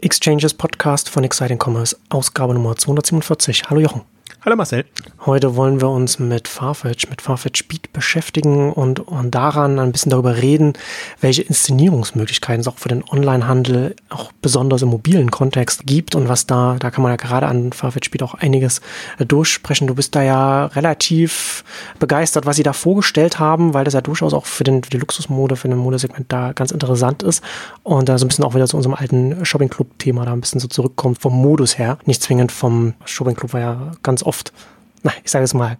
Exchanges Podcast von Exciting Commerce, Ausgabe Nummer 247. Hallo Jochen. Hallo Marcel. Heute wollen wir uns mit Farfetch, mit Farfetch Speed beschäftigen und, und daran ein bisschen darüber reden, welche Inszenierungsmöglichkeiten es auch für den Onlinehandel, auch besonders im mobilen Kontext gibt und was da, da kann man ja gerade an Farfetch Speed auch einiges äh, durchsprechen. Du bist da ja relativ begeistert, was sie da vorgestellt haben, weil das ja durchaus auch für, den, für die Luxusmode, für den Modesegment da ganz interessant ist und da so ein bisschen auch wieder zu unserem alten Shopping Club Thema da ein bisschen so zurückkommt vom Modus her, nicht zwingend vom Shopping Club war ja ganz oft, na, ich sage es mal,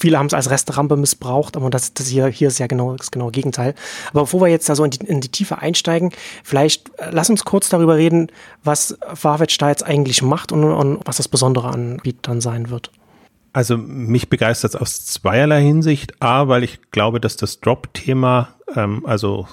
viele haben es als Restrampe missbraucht, aber das, das hier, hier ist ja genau das genaue Gegenteil. Aber bevor wir jetzt da so in die, in die Tiefe einsteigen, vielleicht äh, lass uns kurz darüber reden, was Farfetch da jetzt eigentlich macht und, und was das Besondere an dann sein wird. Also mich begeistert es aus zweierlei Hinsicht. A, weil ich glaube, dass das Drop-Thema, ähm, also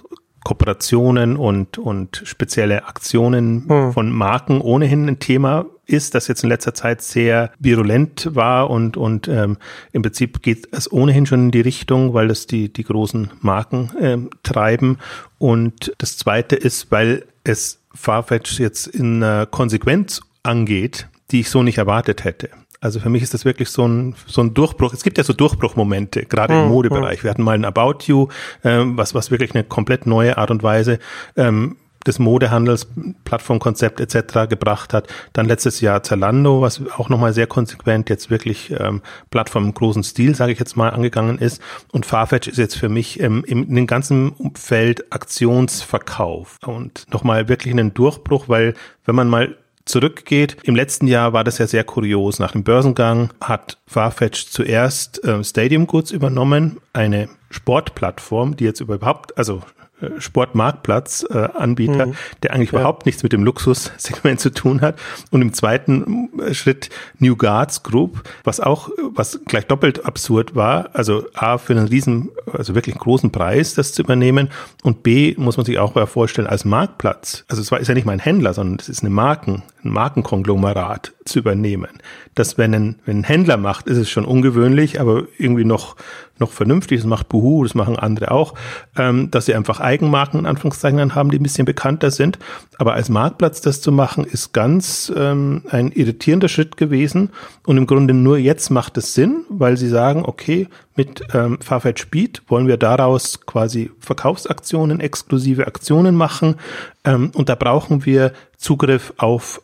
Kooperationen und, und spezielle Aktionen hm. von Marken ohnehin ein Thema ist, das jetzt in letzter Zeit sehr virulent war und, und ähm, im Prinzip geht es ohnehin schon in die Richtung, weil das die, die großen Marken ähm, treiben. Und das Zweite ist, weil es Farfetch jetzt in äh, Konsequenz angeht, die ich so nicht erwartet hätte. Also für mich ist das wirklich so ein, so ein Durchbruch. Es gibt ja so Durchbruchmomente, gerade im hm, Modebereich. Hm. Wir hatten mal ein About You, ähm, was, was wirklich eine komplett neue Art und Weise ähm, des Modehandels, Plattformkonzept etc. gebracht hat. Dann letztes Jahr Zalando, was auch nochmal sehr konsequent jetzt wirklich ähm, Plattform im großen Stil, sage ich jetzt mal, angegangen ist. Und Farfetch ist jetzt für mich ähm, in dem ganzen Umfeld Aktionsverkauf und nochmal wirklich einen Durchbruch, weil wenn man mal zurückgeht. Im letzten Jahr war das ja sehr kurios. Nach dem Börsengang hat Farfetch zuerst äh, Stadium Goods übernommen, eine Sportplattform, die jetzt überhaupt, also äh, Sportmarktplatz-Anbieter, äh, mhm. der eigentlich ja. überhaupt nichts mit dem Luxussegment zu tun hat. Und im zweiten äh, Schritt New Guards Group, was auch, was gleich doppelt absurd war. Also A, für einen riesen, also wirklich großen Preis, das zu übernehmen. Und B, muss man sich auch vorstellen, als Marktplatz. Also es war, ist ja nicht mal ein Händler, sondern es ist eine Marken, ein Markenkonglomerat zu übernehmen. Das, wenn ein, wenn ein Händler macht, ist es schon ungewöhnlich, aber irgendwie noch, noch vernünftig. Das macht Buhu, das machen andere auch, ähm, dass sie einfach Eigenmarken in Anführungszeichen haben, die ein bisschen bekannter sind. Aber als Marktplatz das zu machen, ist ganz ähm, ein irritierender Schritt gewesen. Und im Grunde nur jetzt macht es Sinn, weil sie sagen, okay, mit ähm, Farfetch Speed wollen wir daraus quasi Verkaufsaktionen, exklusive Aktionen machen. Ähm, und da brauchen wir Zugriff auf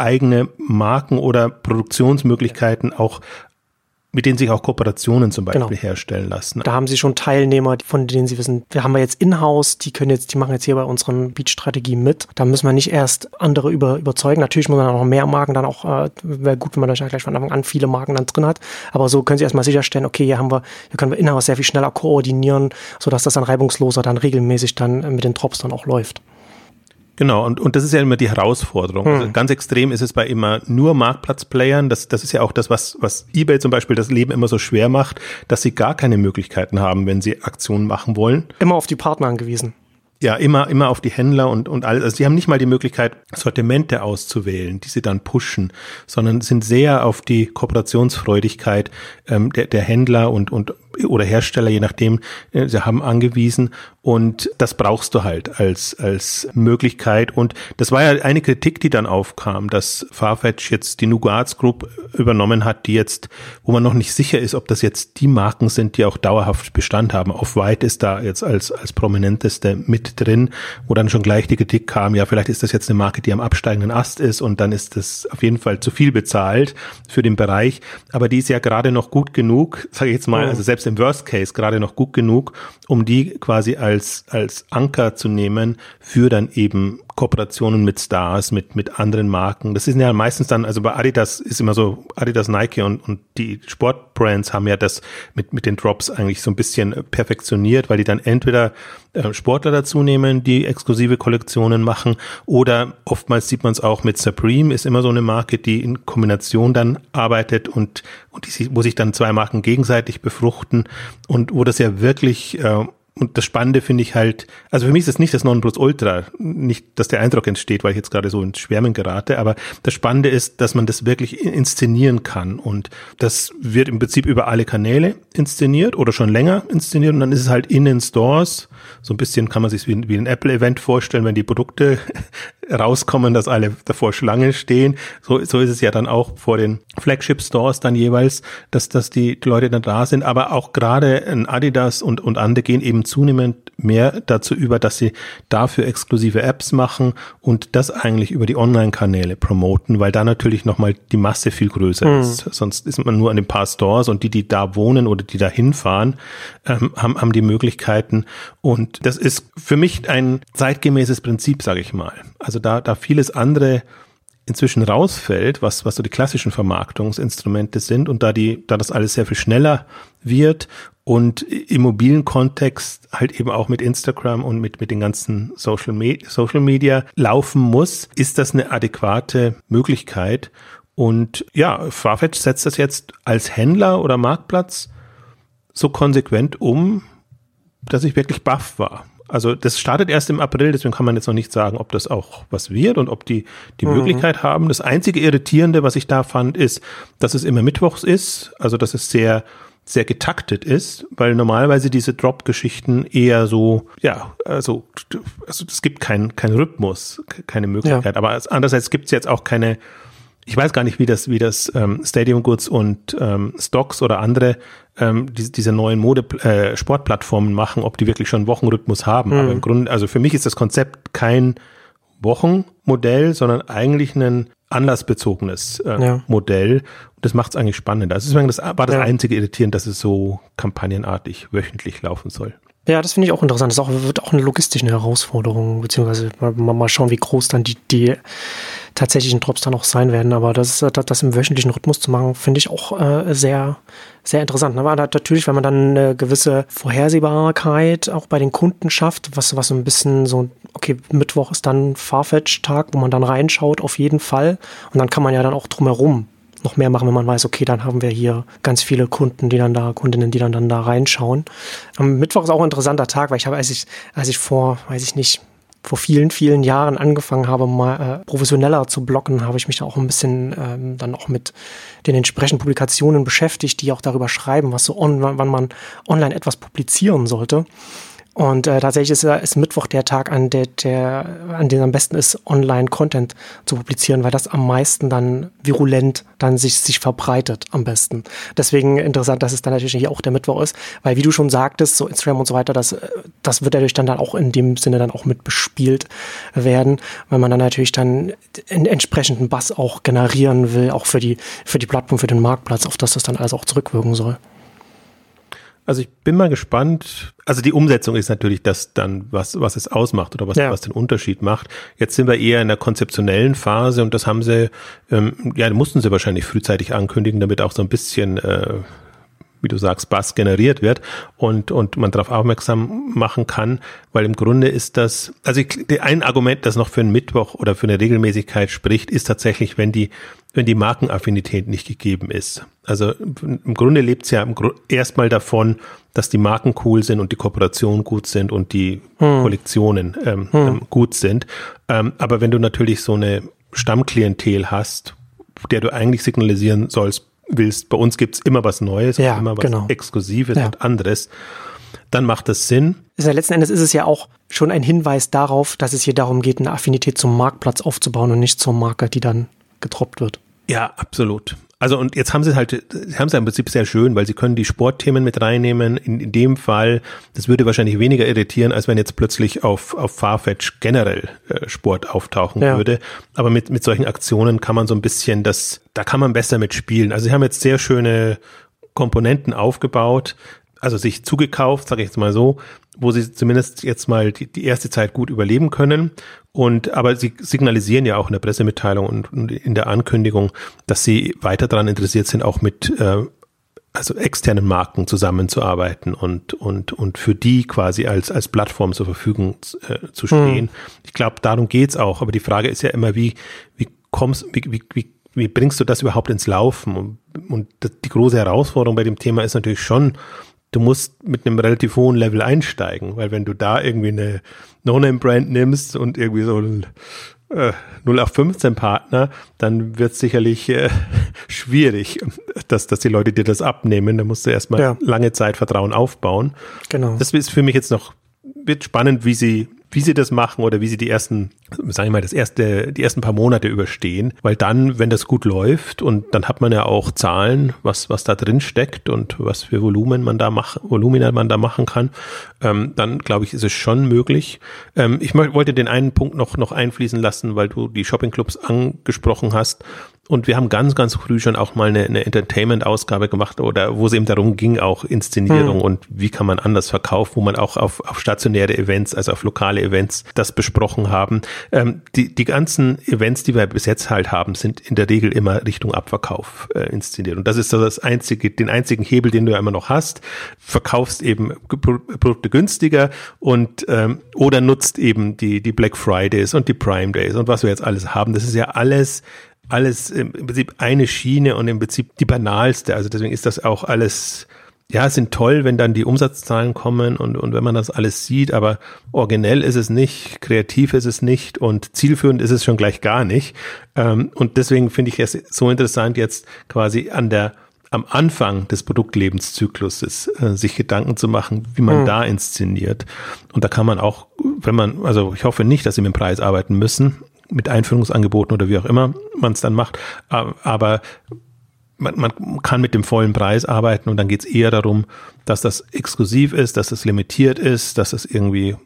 eigene Marken oder Produktionsmöglichkeiten auch mit denen sich auch Kooperationen zum Beispiel genau. herstellen lassen. Da haben Sie schon Teilnehmer, von denen Sie wissen, wir haben wir jetzt in-house, die können jetzt, die machen jetzt hier bei unseren Beat-Strategie mit. Da müssen wir nicht erst andere über, überzeugen. Natürlich muss man dann auch mehr Marken dann auch, äh, wäre gut, wenn man da gleich von Anfang an viele Marken dann drin hat. Aber so können Sie erstmal sicherstellen, okay, hier haben wir, hier können wir in-house sehr viel schneller koordinieren, sodass das dann reibungsloser dann regelmäßig dann mit den Drops dann auch läuft. Genau, und, und das ist ja immer die Herausforderung. Also hm. Also ganz extrem ist es bei immer nur Marktplatzplayern. Das, das ist ja auch das, was, was eBay zum Beispiel das Leben immer so schwer macht, dass sie gar keine Möglichkeiten haben, wenn sie Aktionen machen wollen. Immer auf die Partner angewiesen. Ja, immer, immer auf die Händler und, und alles. Also sie haben nicht mal die Möglichkeit, Sortimente auszuwählen, die sie dann pushen, sondern sind sehr auf die Kooperationsfreudigkeit ähm, der, der Händler und, und oder Hersteller, je nachdem, äh, sie haben angewiesen. Und das brauchst du halt als, als Möglichkeit. Und das war ja eine Kritik, die dann aufkam, dass Farfetch jetzt die Nugarts Group übernommen hat, die jetzt, wo man noch nicht sicher ist, ob das jetzt die Marken sind, die auch dauerhaft Bestand haben. Off-White ist da jetzt als, als prominenteste mit drin, wo dann schon gleich die Kritik kam, ja, vielleicht ist das jetzt eine Marke, die am absteigenden Ast ist und dann ist das auf jeden Fall zu viel bezahlt für den Bereich. Aber die ist ja gerade noch gut genug, sage ich jetzt mal, also selbst im Worst Case gerade noch gut genug, um die quasi als, als Anker zu nehmen für dann eben Kooperationen mit Stars, mit, mit anderen Marken. Das sind ja meistens dann, also bei Adidas ist immer so, Adidas, Nike und, und die Sportbrands haben ja das mit, mit den Drops eigentlich so ein bisschen perfektioniert, weil die dann entweder äh, Sportler dazu nehmen, die exklusive Kollektionen machen. Oder oftmals sieht man es auch mit Supreme, ist immer so eine Marke, die in Kombination dann arbeitet und, und die, wo sich dann zwei Marken gegenseitig befruchten. Und wo das ja wirklich äh, und das Spannende finde ich halt, also für mich ist es nicht das Nonplusultra, nicht, dass der Eindruck entsteht, weil ich jetzt gerade so ins Schwärmen gerate, aber das Spannende ist, dass man das wirklich inszenieren kann. Und das wird im Prinzip über alle Kanäle inszeniert oder schon länger inszeniert. Und dann ist es halt in den Stores, so ein bisschen kann man sich wie, wie ein Apple-Event vorstellen, wenn die Produkte rauskommen, dass alle davor Schlange stehen. So, so ist es ja dann auch vor den Flagship Stores dann jeweils, dass, dass die Leute dann da sind. Aber auch gerade ein Adidas und, und andere gehen eben zunehmend mehr dazu über, dass sie dafür exklusive Apps machen und das eigentlich über die Online-Kanäle promoten, weil da natürlich nochmal die Masse viel größer mhm. ist. Sonst ist man nur an den paar Stores und die, die da wohnen oder die da hinfahren, ähm, haben, haben die Möglichkeiten. Und das ist für mich ein zeitgemäßes Prinzip, sage ich mal. Also da, da vieles andere inzwischen rausfällt, was, was so die klassischen Vermarktungsinstrumente sind und da die, da das alles sehr viel schneller wird und im mobilen Kontext halt eben auch mit Instagram und mit, mit den ganzen Social, Me Social Media laufen muss, ist das eine adäquate Möglichkeit. Und ja, Farfetch setzt das jetzt als Händler oder Marktplatz so konsequent um, dass ich wirklich baff war. Also das startet erst im April, deswegen kann man jetzt noch nicht sagen, ob das auch was wird und ob die die mhm. Möglichkeit haben. Das einzige Irritierende, was ich da fand, ist, dass es immer Mittwochs ist, also dass es sehr sehr getaktet ist, weil normalerweise diese Drop-Geschichten eher so, ja, also, also es gibt keinen kein Rhythmus, keine Möglichkeit. Ja. Aber andererseits gibt es jetzt auch keine, ich weiß gar nicht, wie das, wie das ähm, Stadium Goods und ähm, Stocks oder andere ähm, die, diese neuen Mode äh, Sportplattformen machen, ob die wirklich schon Wochenrhythmus haben. Mhm. Aber im Grunde, also für mich ist das Konzept kein Wochenmodell, sondern eigentlich ein anlassbezogenes äh, ja. Modell. Und das macht es eigentlich spannend. Also das war das ja. einzige Irritierend, dass es so kampagnenartig wöchentlich laufen soll. Ja, das finde ich auch interessant. Das auch, wird auch eine logistische Herausforderung, beziehungsweise mal, mal schauen, wie groß dann die, die tatsächlichen Drops dann auch sein werden. Aber das, das im wöchentlichen Rhythmus zu machen, finde ich auch äh, sehr, sehr interessant. Aber natürlich, wenn man dann eine gewisse Vorhersehbarkeit auch bei den Kunden schafft, was, was so ein bisschen so, okay, Mittwoch ist dann Farfetch-Tag, wo man dann reinschaut, auf jeden Fall. Und dann kann man ja dann auch drumherum noch mehr machen, wenn man weiß, okay, dann haben wir hier ganz viele Kunden, die dann da, Kundinnen, die dann, dann da reinschauen. Am Mittwoch ist auch ein interessanter Tag, weil ich habe, als ich, als ich vor, weiß ich nicht, vor vielen, vielen Jahren angefangen habe, mal äh, professioneller zu blocken, habe ich mich da auch ein bisschen ähm, dann auch mit den entsprechenden Publikationen beschäftigt, die auch darüber schreiben, was so on, wann man online etwas publizieren sollte. Und äh, tatsächlich ist, ist Mittwoch der Tag, an, der, der, an dem am besten ist, Online-Content zu publizieren, weil das am meisten dann virulent dann sich, sich verbreitet am besten. Deswegen interessant, dass es dann natürlich hier auch der Mittwoch ist, weil wie du schon sagtest, so Instagram und so weiter, das, das wird dadurch dann, dann auch in dem Sinne dann auch mit bespielt werden, weil man dann natürlich dann einen entsprechenden Bass auch generieren will, auch für die, für die Plattform, für den Marktplatz, auf das das dann alles auch zurückwirken soll. Also ich bin mal gespannt. Also die Umsetzung ist natürlich das dann, was, was es ausmacht oder was, ja. was den Unterschied macht. Jetzt sind wir eher in der konzeptionellen Phase und das haben sie, ähm, ja, mussten sie wahrscheinlich frühzeitig ankündigen, damit auch so ein bisschen äh, wie du sagst, Bass generiert wird und, und man darauf aufmerksam machen kann, weil im Grunde ist das, also ich, ein Argument, das noch für einen Mittwoch oder für eine Regelmäßigkeit spricht, ist tatsächlich, wenn die, wenn die Markenaffinität nicht gegeben ist. Also im Grunde lebt es ja erstmal davon, dass die Marken cool sind und die Kooperationen gut sind und die hm. Kollektionen ähm, hm. Ähm, gut sind. Ähm, aber wenn du natürlich so eine Stammklientel hast, der du eigentlich signalisieren sollst, willst, bei uns gibt's immer was Neues, ja, immer was genau. Exklusives ja. und anderes, dann macht das Sinn. Also letzten Endes ist es ja auch schon ein Hinweis darauf, dass es hier darum geht, eine Affinität zum Marktplatz aufzubauen und nicht zur Marke, die dann getroppt wird. Ja, absolut. Also und jetzt haben sie halt, sie haben es ja im Prinzip sehr schön, weil sie können die Sportthemen mit reinnehmen. In, in dem Fall, das würde wahrscheinlich weniger irritieren, als wenn jetzt plötzlich auf, auf Farfetch generell äh, Sport auftauchen ja. würde. Aber mit, mit solchen Aktionen kann man so ein bisschen das, da kann man besser mitspielen. Also sie haben jetzt sehr schöne Komponenten aufgebaut, also sich zugekauft, sage ich jetzt mal so, wo sie zumindest jetzt mal die, die erste Zeit gut überleben können. Und aber sie signalisieren ja auch in der Pressemitteilung und, und in der Ankündigung, dass sie weiter daran interessiert sind, auch mit äh, also externen Marken zusammenzuarbeiten und und und für die quasi als als Plattform zur Verfügung äh, zu stehen. Hm. Ich glaube, darum geht's auch. Aber die Frage ist ja immer, wie wie kommst wie, wie, wie wie bringst du das überhaupt ins Laufen? Und, und die große Herausforderung bei dem Thema ist natürlich schon, du musst mit einem relativ hohen Level einsteigen, weil wenn du da irgendwie eine No-Name-Brand nimmst und irgendwie so ein äh, 0815-Partner, dann wird es sicherlich äh, schwierig, dass, dass die Leute dir das abnehmen. Da musst du erstmal ja. lange Zeit Vertrauen aufbauen. Genau. Das ist für mich jetzt noch, wird spannend, wie sie wie sie das machen oder wie sie die ersten, sagen wir mal, das erste, die ersten paar Monate überstehen. Weil dann, wenn das gut läuft und dann hat man ja auch Zahlen, was, was da drin steckt und was für Volumen man da macht, Volumina man da machen kann, ähm, dann glaube ich, ist es schon möglich. Ähm, ich wollte den einen Punkt noch, noch einfließen lassen, weil du die Shoppingclubs angesprochen hast. Und wir haben ganz, ganz früh schon auch mal eine, eine Entertainment-Ausgabe gemacht oder wo es eben darum ging, auch Inszenierung hm. und wie kann man anders verkaufen, wo man auch auf, auf stationäre Events, also auf lokale Events das besprochen haben. Ähm, die, die ganzen Events, die wir bis jetzt halt haben, sind in der Regel immer Richtung Abverkauf äh, inszeniert. Und das ist so das einzige, den einzigen Hebel, den du ja immer noch hast. Verkaufst eben Produkte günstiger und ähm, oder nutzt eben die, die Black Fridays und die Prime Days und was wir jetzt alles haben. Das ist ja alles alles im Prinzip eine Schiene und im Prinzip die banalste. Also deswegen ist das auch alles, ja, sind toll, wenn dann die Umsatzzahlen kommen und, und wenn man das alles sieht, aber originell ist es nicht, kreativ ist es nicht und zielführend ist es schon gleich gar nicht. Ähm, und deswegen finde ich es so interessant, jetzt quasi an der am Anfang des Produktlebenszyklus äh, sich Gedanken zu machen, wie man mhm. da inszeniert. Und da kann man auch, wenn man, also ich hoffe nicht, dass sie mit dem Preis arbeiten müssen, mit Einführungsangeboten oder wie auch immer man es dann macht. Aber man, man kann mit dem vollen Preis arbeiten und dann geht es eher darum, dass das exklusiv ist, dass es limitiert ist, dass es irgendwie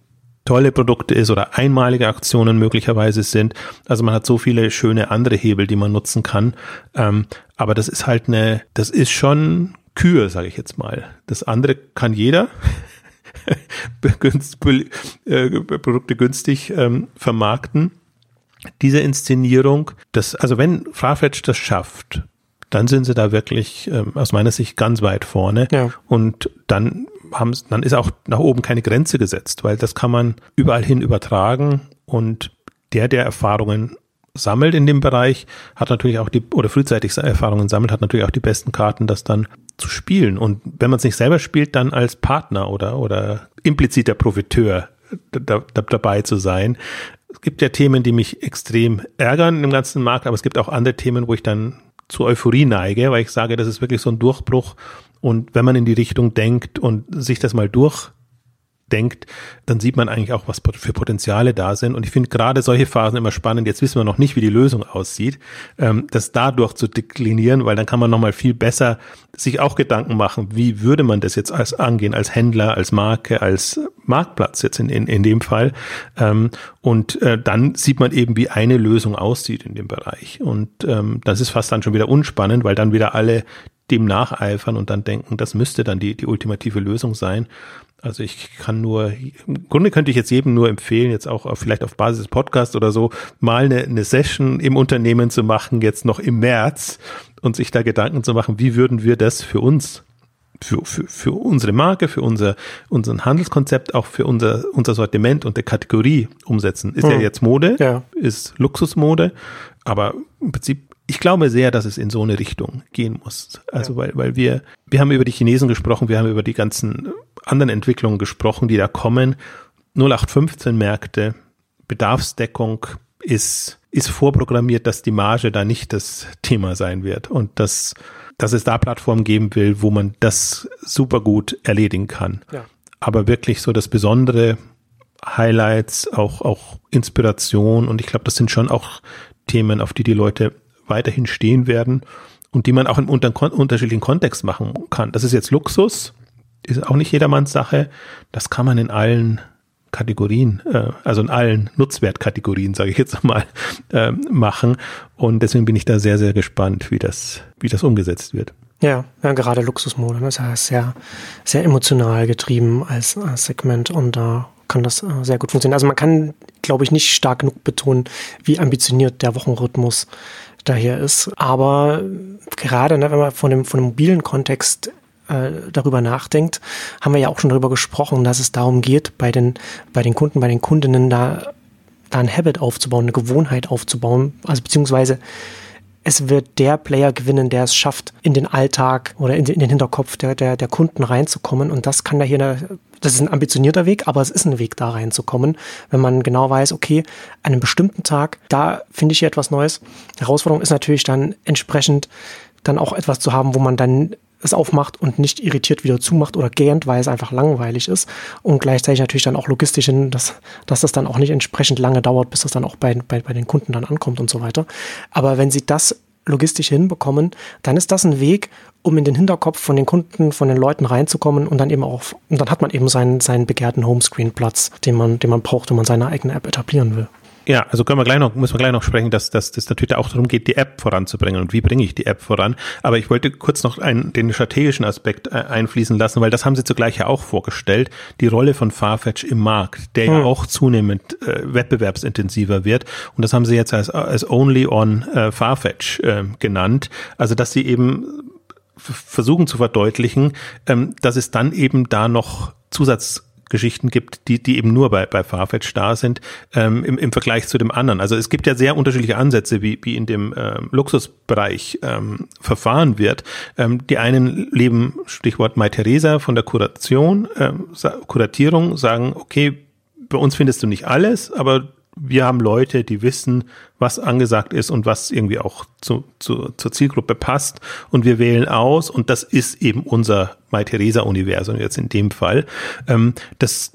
tolle Produkte ist oder einmalige Aktionen möglicherweise sind. Also man hat so viele schöne andere Hebel, die man nutzen kann. Ähm, aber das ist halt eine, das ist schon Kühe, sage ich jetzt mal. Das andere kann jeder. Äh, Produkte günstig ähm, vermarkten diese Inszenierung, das, also wenn Farfetch das schafft, dann sind sie da wirklich ähm, aus meiner Sicht ganz weit vorne. Ja. Und dann haben dann ist auch nach oben keine Grenze gesetzt, weil das kann man überall hin übertragen und der, der Erfahrungen sammelt in dem Bereich, hat natürlich auch die, oder frühzeitig Erfahrungen sammelt, hat natürlich auch die besten Karten, das dann zu spielen. Und wenn man es nicht selber spielt, dann als Partner oder, oder impliziter Profiteur da, da, dabei zu sein es gibt ja Themen, die mich extrem ärgern im ganzen Markt, aber es gibt auch andere Themen, wo ich dann zu Euphorie neige, weil ich sage, das ist wirklich so ein Durchbruch. Und wenn man in die Richtung denkt und sich das mal durch denkt, dann sieht man eigentlich auch, was für Potenziale da sind. Und ich finde gerade solche Phasen immer spannend. Jetzt wissen wir noch nicht, wie die Lösung aussieht, ähm, das dadurch zu deklinieren, weil dann kann man nochmal viel besser sich auch Gedanken machen, wie würde man das jetzt als angehen, als Händler, als Marke, als Marktplatz jetzt in, in, in dem Fall. Ähm, und äh, dann sieht man eben, wie eine Lösung aussieht in dem Bereich. Und ähm, das ist fast dann schon wieder unspannend, weil dann wieder alle dem nacheifern und dann denken, das müsste dann die, die ultimative Lösung sein. Also ich kann nur, im Grunde könnte ich jetzt jedem nur empfehlen, jetzt auch auf, vielleicht auf Basis des Podcasts oder so, mal eine, eine Session im Unternehmen zu machen, jetzt noch im März und sich da Gedanken zu machen, wie würden wir das für uns für, für, für unsere Marke, für unser, unseren Handelskonzept, auch für unser, unser Sortiment und der Kategorie umsetzen. Ist hm. ja jetzt Mode, ja. ist Luxusmode, aber im Prinzip ich glaube sehr, dass es in so eine Richtung gehen muss. Also ja. weil, weil wir, wir haben über die Chinesen gesprochen, wir haben über die ganzen anderen Entwicklungen gesprochen, die da kommen. 0815 Märkte, Bedarfsdeckung ist, ist vorprogrammiert, dass die Marge da nicht das Thema sein wird und dass, dass es da Plattformen geben will, wo man das super gut erledigen kann. Ja. Aber wirklich so das Besondere, Highlights, auch, auch Inspiration und ich glaube, das sind schon auch Themen, auf die die Leute weiterhin stehen werden und die man auch im unter unterschiedlichen Kontext machen kann. Das ist jetzt Luxus, ist auch nicht jedermanns Sache. Das kann man in allen Kategorien, äh, also in allen Nutzwertkategorien, sage ich jetzt mal, äh, machen. Und deswegen bin ich da sehr, sehr gespannt, wie das, wie das umgesetzt wird. Ja, ja gerade Luxusmode, ne, ist sehr, sehr emotional getrieben als, als Segment und da kann das äh, sehr gut funktionieren. Also man kann, glaube ich, nicht stark genug betonen, wie ambitioniert der Wochenrhythmus daher ist. Aber gerade, ne, wenn man von dem, von dem mobilen Kontext äh, darüber nachdenkt, haben wir ja auch schon darüber gesprochen, dass es darum geht, bei den, bei den Kunden, bei den Kundinnen da, da ein Habit aufzubauen, eine Gewohnheit aufzubauen, also beziehungsweise es wird der Player gewinnen, der es schafft, in den Alltag oder in den, in den Hinterkopf der, der, der Kunden reinzukommen. Und das kann da hier, eine, das ist ein ambitionierter Weg, aber es ist ein Weg, da reinzukommen, wenn man genau weiß, okay, an einem bestimmten Tag, da finde ich hier etwas Neues. Herausforderung ist natürlich dann entsprechend dann auch etwas zu haben, wo man dann es aufmacht und nicht irritiert wieder zumacht oder gähnt, weil es einfach langweilig ist. Und gleichzeitig natürlich dann auch logistisch hin, dass, dass das dann auch nicht entsprechend lange dauert, bis das dann auch bei, bei, bei den Kunden dann ankommt und so weiter. Aber wenn sie das logistisch hinbekommen, dann ist das ein Weg, um in den Hinterkopf von den Kunden, von den Leuten reinzukommen und dann eben auch, und dann hat man eben seinen, seinen begehrten Homescreen-Platz, den man, den man braucht, wenn man seine eigene App etablieren will. Ja, also können wir gleich noch, müssen wir gleich noch sprechen, dass, dass das natürlich auch darum geht, die App voranzubringen und wie bringe ich die App voran. Aber ich wollte kurz noch einen, den strategischen Aspekt äh, einfließen lassen, weil das haben Sie zugleich ja auch vorgestellt, die Rolle von Farfetch im Markt, der hm. ja auch zunehmend äh, wettbewerbsintensiver wird. Und das haben Sie jetzt als, als Only on äh, Farfetch äh, genannt. Also dass Sie eben versuchen zu verdeutlichen, ähm, dass es dann eben da noch Zusatz Geschichten gibt, die, die eben nur bei, bei Farfetch da sind, ähm, im, im Vergleich zu dem anderen. Also es gibt ja sehr unterschiedliche Ansätze, wie, wie in dem ähm, Luxusbereich ähm, verfahren wird. Ähm, die einen leben, Stichwort Mai Theresa, von der Kuration, ähm, Kuratierung, sagen, okay, bei uns findest du nicht alles, aber wir haben Leute, die wissen, was angesagt ist und was irgendwie auch zu, zu, zur Zielgruppe passt. Und wir wählen aus und das ist eben unser Mai Theresa-Universum jetzt in dem Fall. Ähm, das,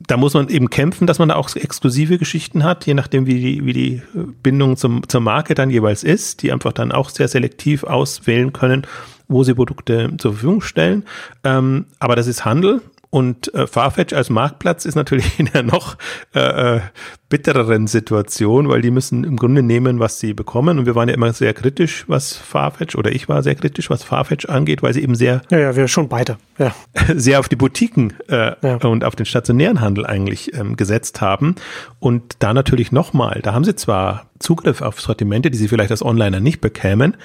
da muss man eben kämpfen, dass man da auch exklusive Geschichten hat, je nachdem, wie die, wie die Bindung zum, zur Marke dann jeweils ist, die einfach dann auch sehr selektiv auswählen können, wo sie Produkte zur Verfügung stellen. Ähm, aber das ist Handel und äh, Farfetch als Marktplatz ist natürlich in einer noch äh, äh, bittereren Situation, weil die müssen im Grunde nehmen, was sie bekommen. Und wir waren ja immer sehr kritisch, was Farfetch, oder ich war sehr kritisch, was Farfetch angeht, weil sie eben sehr. Ja, ja, wir schon beide. Ja. Sehr auf die Boutiquen äh, ja. und auf den stationären Handel eigentlich ähm, gesetzt haben. Und da natürlich nochmal, da haben sie zwar Zugriff auf Sortimente, die sie vielleicht als Onliner nicht bekämen,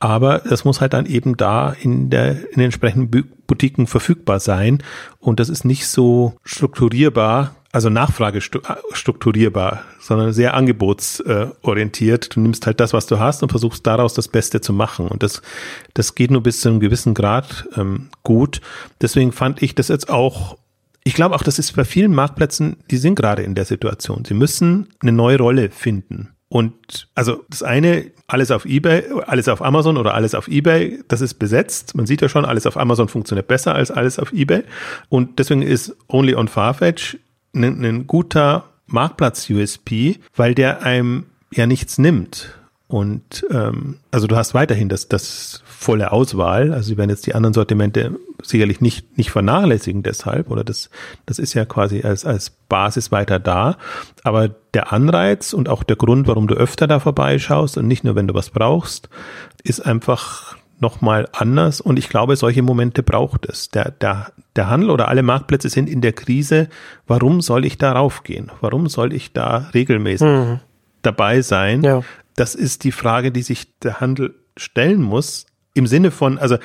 aber das muss halt dann eben da in der in den entsprechenden Boutiquen verfügbar sein und das ist nicht so strukturierbar, also Nachfrage strukturierbar, sondern sehr angebotsorientiert. Du nimmst halt das, was du hast und versuchst daraus das Beste zu machen und das das geht nur bis zu einem gewissen Grad ähm, gut. Deswegen fand ich das jetzt auch ich glaube auch, das ist bei vielen Marktplätzen, die sind gerade in der Situation. Sie müssen eine neue Rolle finden. Und also das eine, alles auf eBay, alles auf Amazon oder alles auf eBay, das ist besetzt. Man sieht ja schon, alles auf Amazon funktioniert besser als alles auf eBay. Und deswegen ist Only on Farfetch ein, ein guter Marktplatz-USP, weil der einem ja nichts nimmt. Und ähm, also du hast weiterhin das, das volle Auswahl. Also sie werden jetzt die anderen Sortimente sicherlich nicht, nicht vernachlässigen deshalb, oder das, das ist ja quasi als, als Basis weiter da. Aber der Anreiz und auch der Grund, warum du öfter da vorbeischaust und nicht nur, wenn du was brauchst, ist einfach nochmal anders. Und ich glaube, solche Momente braucht es. Der, der, der Handel oder alle Marktplätze sind in der Krise. Warum soll ich da raufgehen? Warum soll ich da regelmäßig mhm. dabei sein? Ja. Das ist die Frage, die sich der Handel stellen muss im Sinne von, also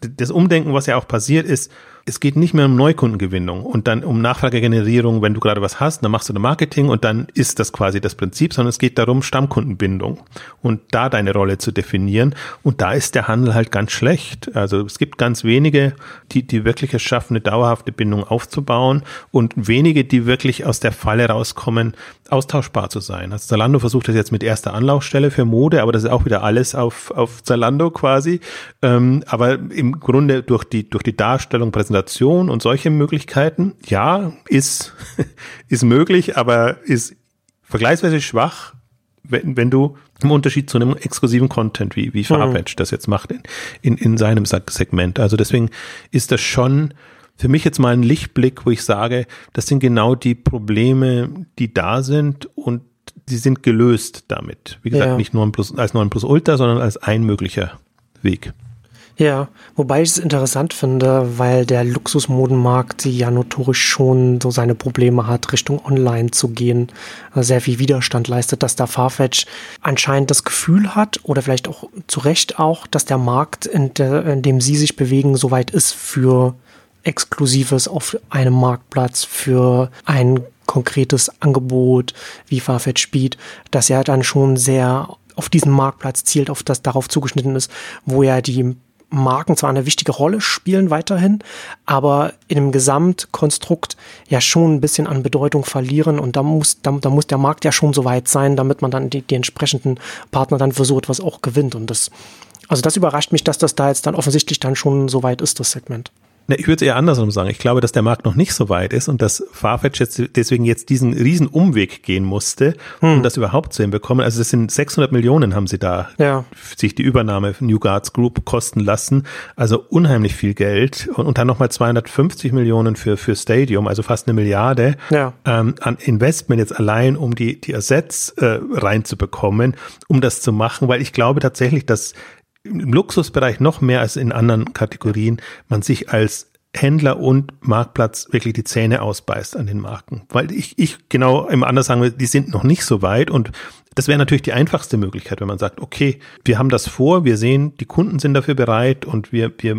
das Umdenken, was ja auch passiert ist, es geht nicht mehr um Neukundengewinnung und dann um Nachfragegenerierung, wenn du gerade was hast, dann machst du eine Marketing und dann ist das quasi das Prinzip, sondern es geht darum, Stammkundenbindung und da deine Rolle zu definieren. Und da ist der Handel halt ganz schlecht. Also es gibt ganz wenige, die, die wirklich es schaffen, eine dauerhafte Bindung aufzubauen und wenige, die wirklich aus der Falle rauskommen, austauschbar zu sein. Also Zalando versucht das jetzt mit erster Anlaufstelle für Mode, aber das ist auch wieder alles auf, auf Zalando quasi. Ähm, aber im Grunde durch die, durch die Darstellung, Präsentation Präsentation und solche Möglichkeiten, ja, ist, ist möglich, aber ist vergleichsweise schwach, wenn, wenn du im Unterschied zu einem exklusiven Content, wie, wie Farfetch mhm. das jetzt macht in, in, in seinem Segment. Also deswegen ist das schon für mich jetzt mal ein Lichtblick, wo ich sage, das sind genau die Probleme, die da sind und die sind gelöst damit. Wie gesagt, ja. nicht nur Plus, als 9 Plus Ultra, sondern als ein möglicher Weg. Ja, wobei ich es interessant finde, weil der Luxusmodenmarkt ja notorisch schon so seine Probleme hat, Richtung Online zu gehen, sehr viel Widerstand leistet, dass der Farfetch anscheinend das Gefühl hat oder vielleicht auch zu Recht auch, dass der Markt, in, der, in dem sie sich bewegen, soweit ist für Exklusives auf einem Marktplatz, für ein konkretes Angebot wie Farfetch Speed, dass er dann schon sehr auf diesen Marktplatz zielt, auf das darauf zugeschnitten ist, wo ja die Marken zwar eine wichtige Rolle spielen weiterhin, aber in dem Gesamtkonstrukt ja schon ein bisschen an Bedeutung verlieren und da muss, da, da muss der Markt ja schon so weit sein, damit man dann die, die entsprechenden Partner dann für so etwas auch gewinnt und das, also das überrascht mich, dass das da jetzt dann offensichtlich dann schon so weit ist, das Segment. Ne, ich würde es eher andersrum sagen. Ich glaube, dass der Markt noch nicht so weit ist und dass Farfetch jetzt deswegen jetzt diesen riesen Umweg gehen musste, um hm. das überhaupt zu hinbekommen. Also das sind 600 Millionen haben sie da ja. sich die Übernahme von New Guards Group kosten lassen. Also unheimlich viel Geld und, und dann nochmal 250 Millionen für, für Stadium, also fast eine Milliarde ja. ähm, an Investment jetzt allein, um die, die Assets äh, reinzubekommen, um das zu machen, weil ich glaube tatsächlich, dass im Luxusbereich noch mehr als in anderen Kategorien man sich als Händler und Marktplatz wirklich die Zähne ausbeißt an den Marken. Weil ich, ich genau immer anders sagen will, die sind noch nicht so weit und das wäre natürlich die einfachste Möglichkeit, wenn man sagt, okay, wir haben das vor, wir sehen, die Kunden sind dafür bereit und wir, wir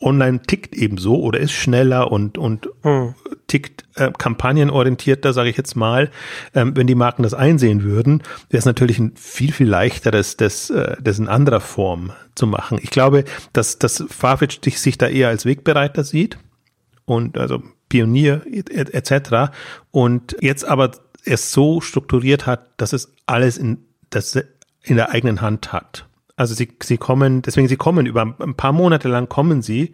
online tickt eben so oder ist schneller und, und hm. tickt äh, kampagnenorientierter, sage ich jetzt mal. Ähm, wenn die Marken das einsehen würden, wäre es natürlich ein viel, viel leichteres, das, äh, das in anderer Form zu machen. Ich glaube, dass, dass Farfetch sich da eher als Wegbereiter sieht und also Pionier etc. Und jetzt aber es so strukturiert hat, dass es alles in, das in der eigenen Hand hat. Also sie, sie kommen, deswegen sie kommen über ein paar Monate lang kommen sie,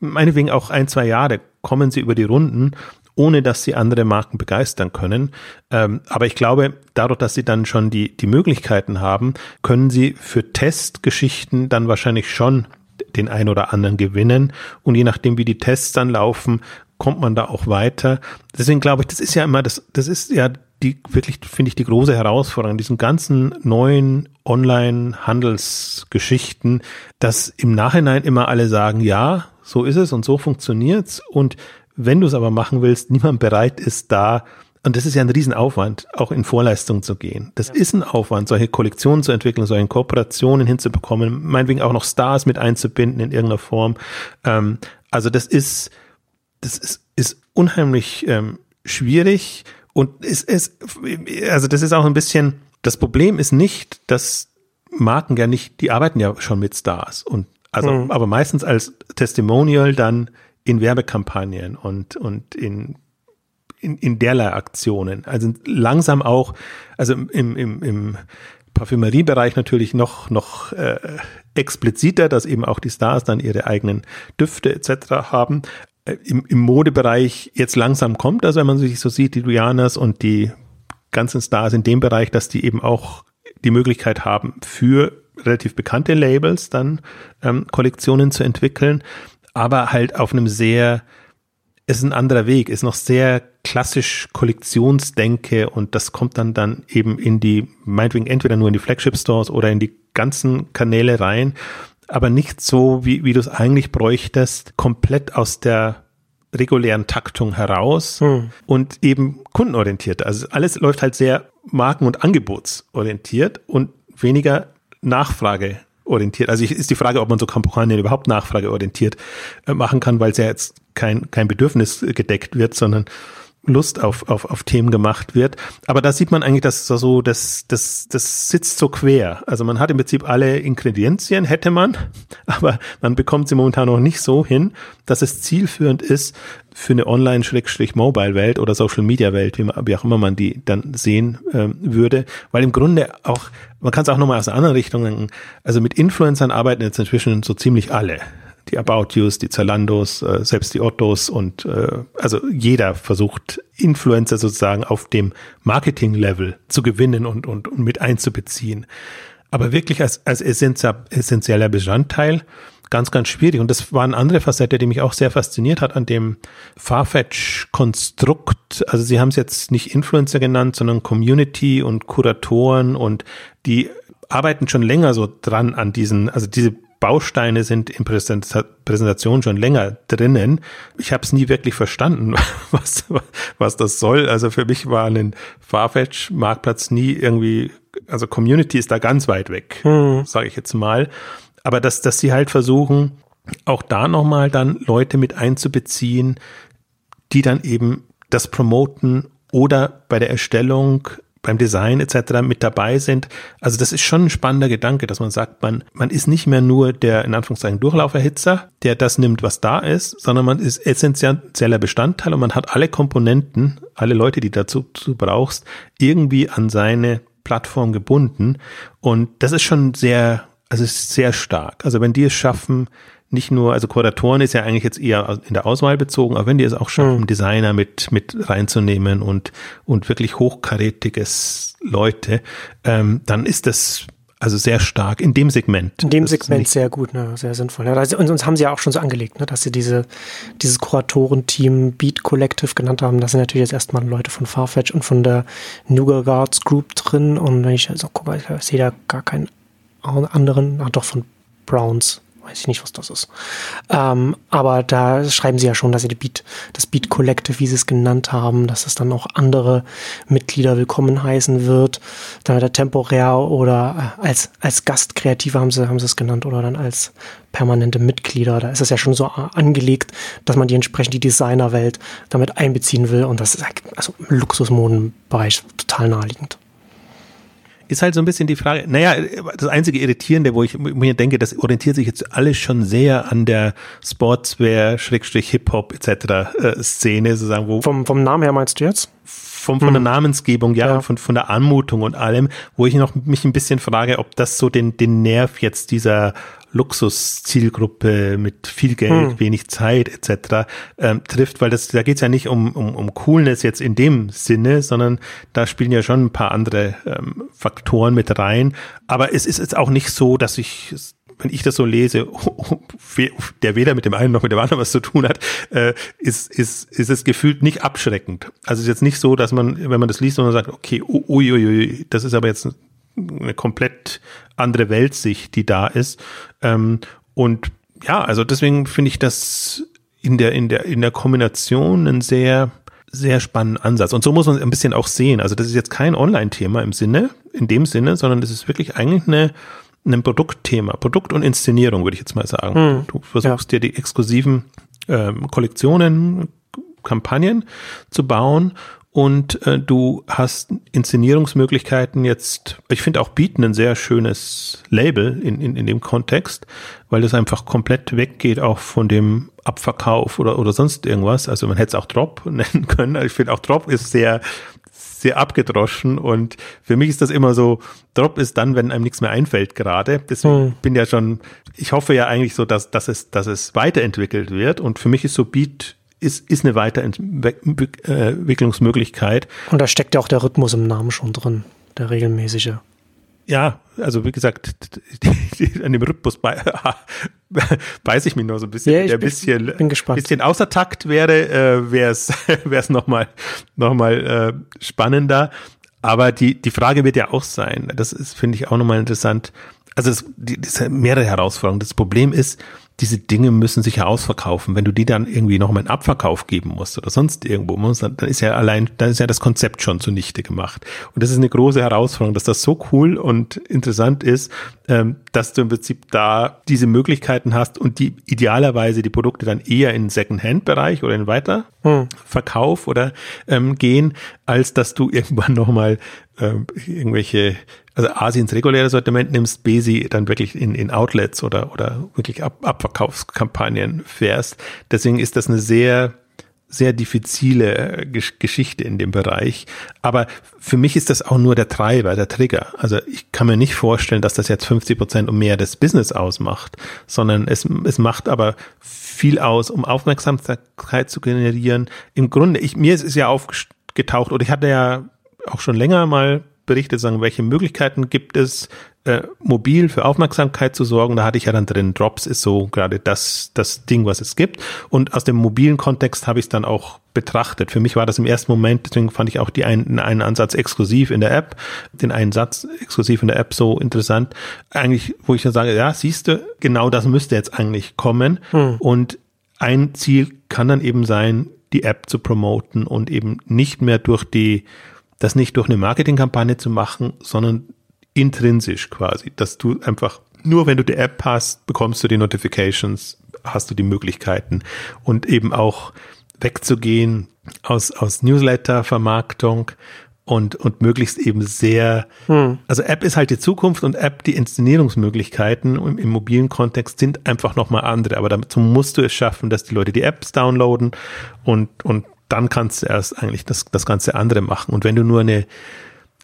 meinetwegen auch ein, zwei Jahre kommen sie über die Runden, ohne dass sie andere Marken begeistern können. Ähm, aber ich glaube, dadurch, dass sie dann schon die, die Möglichkeiten haben, können sie für Testgeschichten dann wahrscheinlich schon den ein oder anderen gewinnen. Und je nachdem, wie die Tests dann laufen, kommt man da auch weiter. Deswegen glaube ich, das ist ja immer, das, das ist ja die wirklich, finde ich, die große Herausforderung, diesen ganzen neuen Online-Handelsgeschichten, dass im Nachhinein immer alle sagen, ja, so ist es und so funktioniert's. Und wenn du es aber machen willst, niemand bereit ist da, und das ist ja ein Riesenaufwand, auch in Vorleistung zu gehen. Das ja. ist ein Aufwand, solche Kollektionen zu entwickeln, solche Kooperationen hinzubekommen, meinetwegen auch noch Stars mit einzubinden in irgendeiner Form. Ähm, also das ist, das ist, ist unheimlich ähm, schwierig und es ist, also das ist auch ein bisschen, das Problem ist nicht, dass Marken ja nicht, die arbeiten ja schon mit Stars und also, mhm. aber meistens als Testimonial dann in Werbekampagnen und, und in, in, in derlei Aktionen. Also langsam auch, also im, im, im Parfümeriebereich natürlich noch, noch äh, expliziter, dass eben auch die Stars dann ihre eigenen Düfte etc. haben. Äh, im, im Modebereich jetzt langsam kommt. Also wenn man sich so sieht, die Dianas und die ganzen Stars in dem Bereich, dass die eben auch die Möglichkeit haben, für relativ bekannte Labels dann ähm, Kollektionen zu entwickeln, aber halt auf einem sehr, es ist ein anderer Weg, ist noch sehr klassisch Kollektionsdenke und das kommt dann dann eben in die, meinetwegen entweder nur in die Flagship Stores oder in die ganzen Kanäle rein aber nicht so, wie, wie du es eigentlich bräuchtest, komplett aus der regulären Taktung heraus hm. und eben kundenorientiert. Also alles läuft halt sehr marken- und angebotsorientiert und weniger nachfrageorientiert. Also ist die Frage, ob man so Kampagnen überhaupt nachfrageorientiert äh, machen kann, weil es ja jetzt kein, kein Bedürfnis gedeckt wird, sondern Lust auf, auf, auf Themen gemacht wird. Aber da sieht man eigentlich, dass so, das, das, das sitzt so quer. Also man hat im Prinzip alle Ingredienzien, hätte man, aber man bekommt sie momentan noch nicht so hin, dass es zielführend ist für eine Online-Mobile-Welt oder Social-Media-Welt, wie, wie, auch immer man die dann sehen ähm, würde. Weil im Grunde auch, man kann es auch nochmal aus einer anderen Richtung denken, also mit Influencern arbeiten jetzt inzwischen so ziemlich alle die About Yous, die Zalandos, äh, selbst die Ottos und äh, also jeder versucht Influencer sozusagen auf dem Marketing-Level zu gewinnen und, und, und mit einzubeziehen. Aber wirklich als, als essentieller Bestandteil ganz, ganz schwierig. Und das war eine andere Facette, die mich auch sehr fasziniert hat an dem Farfetch-Konstrukt. Also sie haben es jetzt nicht Influencer genannt, sondern Community und Kuratoren und die arbeiten schon länger so dran an diesen, also diese Bausteine sind in Präsentation schon länger drinnen. Ich habe es nie wirklich verstanden, was, was das soll. Also für mich war ein Farfetch-Marktplatz nie irgendwie, also Community ist da ganz weit weg, hm. sage ich jetzt mal. Aber dass, dass sie halt versuchen, auch da nochmal dann Leute mit einzubeziehen, die dann eben das promoten oder bei der Erstellung beim Design etc. mit dabei sind. Also das ist schon ein spannender Gedanke, dass man sagt, man, man ist nicht mehr nur der in Anführungszeichen Durchlauferhitzer, der das nimmt, was da ist, sondern man ist essentieller Bestandteil und man hat alle Komponenten, alle Leute, die dazu du brauchst, irgendwie an seine Plattform gebunden. Und das ist schon sehr, also sehr stark. Also wenn die es schaffen, nicht nur, also Kuratoren ist ja eigentlich jetzt eher in der Auswahl bezogen, aber wenn die es auch schaffen, mhm. Designer mit, mit reinzunehmen und, und wirklich hochkarätiges Leute, ähm, dann ist das also sehr stark in dem Segment. In dem Segment sehr gut, ne, sehr sinnvoll. Ja, und uns haben sie ja auch schon so angelegt, ne, dass sie diese, dieses Kuratorenteam Beat Collective genannt haben. Da sind natürlich jetzt erstmal Leute von Farfetch und von der Nougat Guards Group drin. Und wenn ich also gucke, ich sehe da gar keinen anderen, ach doch von Browns weiß ich nicht, was das ist. Ähm, aber da schreiben sie ja schon, dass sie die Beat, das Beat Collective, wie sie es genannt haben, dass es dann auch andere Mitglieder willkommen heißen wird. Dann der temporär oder äh, als, als Gastkreative haben sie, haben sie es genannt oder dann als permanente Mitglieder. Da ist es ja schon so angelegt, dass man die entsprechend die Designerwelt damit einbeziehen will. Und das ist also im Luxusmodenbereich total naheliegend ist halt so ein bisschen die Frage, naja, das einzige Irritierende, wo ich mir denke, das orientiert sich jetzt alles schon sehr an der Sportswear, Schrägstrich Hip-Hop etc. Äh, Szene, sozusagen, wo. Vom, vom Namen her meinst du jetzt? Vom, von hm. der Namensgebung, ja, ja, Von, von der Anmutung und allem, wo ich noch mich ein bisschen frage, ob das so den, den Nerv jetzt dieser Luxuszielgruppe mit viel Geld, hm. wenig Zeit etc. Ähm, trifft, weil das da geht's ja nicht um, um, um Coolness jetzt in dem Sinne, sondern da spielen ja schon ein paar andere ähm, Faktoren mit rein. Aber es ist jetzt auch nicht so, dass ich wenn ich das so lese, der weder mit dem einen noch mit dem anderen was zu tun hat, äh, ist, ist, ist es gefühlt nicht abschreckend. Also es ist jetzt nicht so, dass man, wenn man das liest, und sagt, okay, uiuiui, das ist aber jetzt eine komplett andere Weltsicht, die da ist. Ähm, und ja, also deswegen finde ich das in der, in der, in der Kombination ein sehr, sehr spannenden Ansatz. Und so muss man es ein bisschen auch sehen. Also das ist jetzt kein Online-Thema im Sinne, in dem Sinne, sondern das ist wirklich eigentlich eine, ein Produktthema. Produkt und Inszenierung, würde ich jetzt mal sagen. Hm, du versuchst ja. dir die exklusiven ähm, Kollektionen, Kampagnen zu bauen und äh, du hast Inszenierungsmöglichkeiten jetzt, ich finde auch Bieten ein sehr schönes Label in, in, in dem Kontext, weil das einfach komplett weggeht auch von dem Abverkauf oder, oder sonst irgendwas. Also man hätte es auch Drop nennen können. Ich finde auch Drop ist sehr, sehr abgedroschen und für mich ist das immer so, Drop ist dann, wenn einem nichts mehr einfällt gerade. Deswegen hm. bin ja schon, ich hoffe ja eigentlich so, dass, dass, es, dass es weiterentwickelt wird und für mich ist so Beat ist, ist eine Weiterentwicklungsmöglichkeit. Und da steckt ja auch der Rhythmus im Namen schon drin, der regelmäßige. Ja, also wie gesagt, an dem Rhythmus bei, weiß ich mich nur so ein bisschen. Ja, ich der bin, bisschen, bin gespannt. bisschen außer Takt wäre, äh, wäre es wäre es nochmal noch mal, äh, spannender. Aber die, die Frage wird ja auch sein, das ist, finde ich, auch nochmal interessant. Also es, die, das sind mehrere Herausforderungen. Das Problem ist, diese Dinge müssen sich ja ausverkaufen. Wenn du die dann irgendwie noch mal in Abverkauf geben musst oder sonst irgendwo musst, dann ist ja allein, dann ist ja das Konzept schon zunichte gemacht. Und das ist eine große Herausforderung, dass das so cool und interessant ist, ähm, dass du im Prinzip da diese Möglichkeiten hast und die idealerweise die Produkte dann eher in Second-Hand-Bereich oder in Weiterverkauf hm. oder ähm, gehen, als dass du irgendwann noch mal ähm, irgendwelche also A, sie ins reguläre Sortiment nimmst, B, sie dann wirklich in, in Outlets oder, oder wirklich Ab Abverkaufskampagnen fährst. Deswegen ist das eine sehr, sehr diffizile äh, Geschichte in dem Bereich. Aber für mich ist das auch nur der Treiber, der Trigger. Also ich kann mir nicht vorstellen, dass das jetzt 50 Prozent und mehr des Business ausmacht, sondern es, es macht aber viel aus, um Aufmerksamkeit zu generieren. Im Grunde, ich, mir ist es ja aufgetaucht oder ich hatte ja auch schon länger mal berichtet, sagen, welche Möglichkeiten gibt es, äh, mobil für Aufmerksamkeit zu sorgen. Da hatte ich ja dann drin, Drops ist so gerade das, das Ding, was es gibt. Und aus dem mobilen Kontext habe ich es dann auch betrachtet. Für mich war das im ersten Moment, deswegen fand ich auch die einen, einen Ansatz exklusiv in der App, den einen Satz exklusiv in der App so interessant. Eigentlich, wo ich dann sage, ja, siehst du, genau das müsste jetzt eigentlich kommen. Hm. Und ein Ziel kann dann eben sein, die App zu promoten und eben nicht mehr durch die das nicht durch eine Marketingkampagne zu machen, sondern intrinsisch quasi, dass du einfach nur wenn du die App hast, bekommst du die Notifications, hast du die Möglichkeiten und eben auch wegzugehen aus, aus Newsletter-Vermarktung und, und möglichst eben sehr, hm. also App ist halt die Zukunft und App, die Inszenierungsmöglichkeiten im, im mobilen Kontext sind einfach nochmal andere. Aber dazu musst du es schaffen, dass die Leute die Apps downloaden und, und dann kannst du erst eigentlich das, das ganze andere machen. Und wenn du nur eine,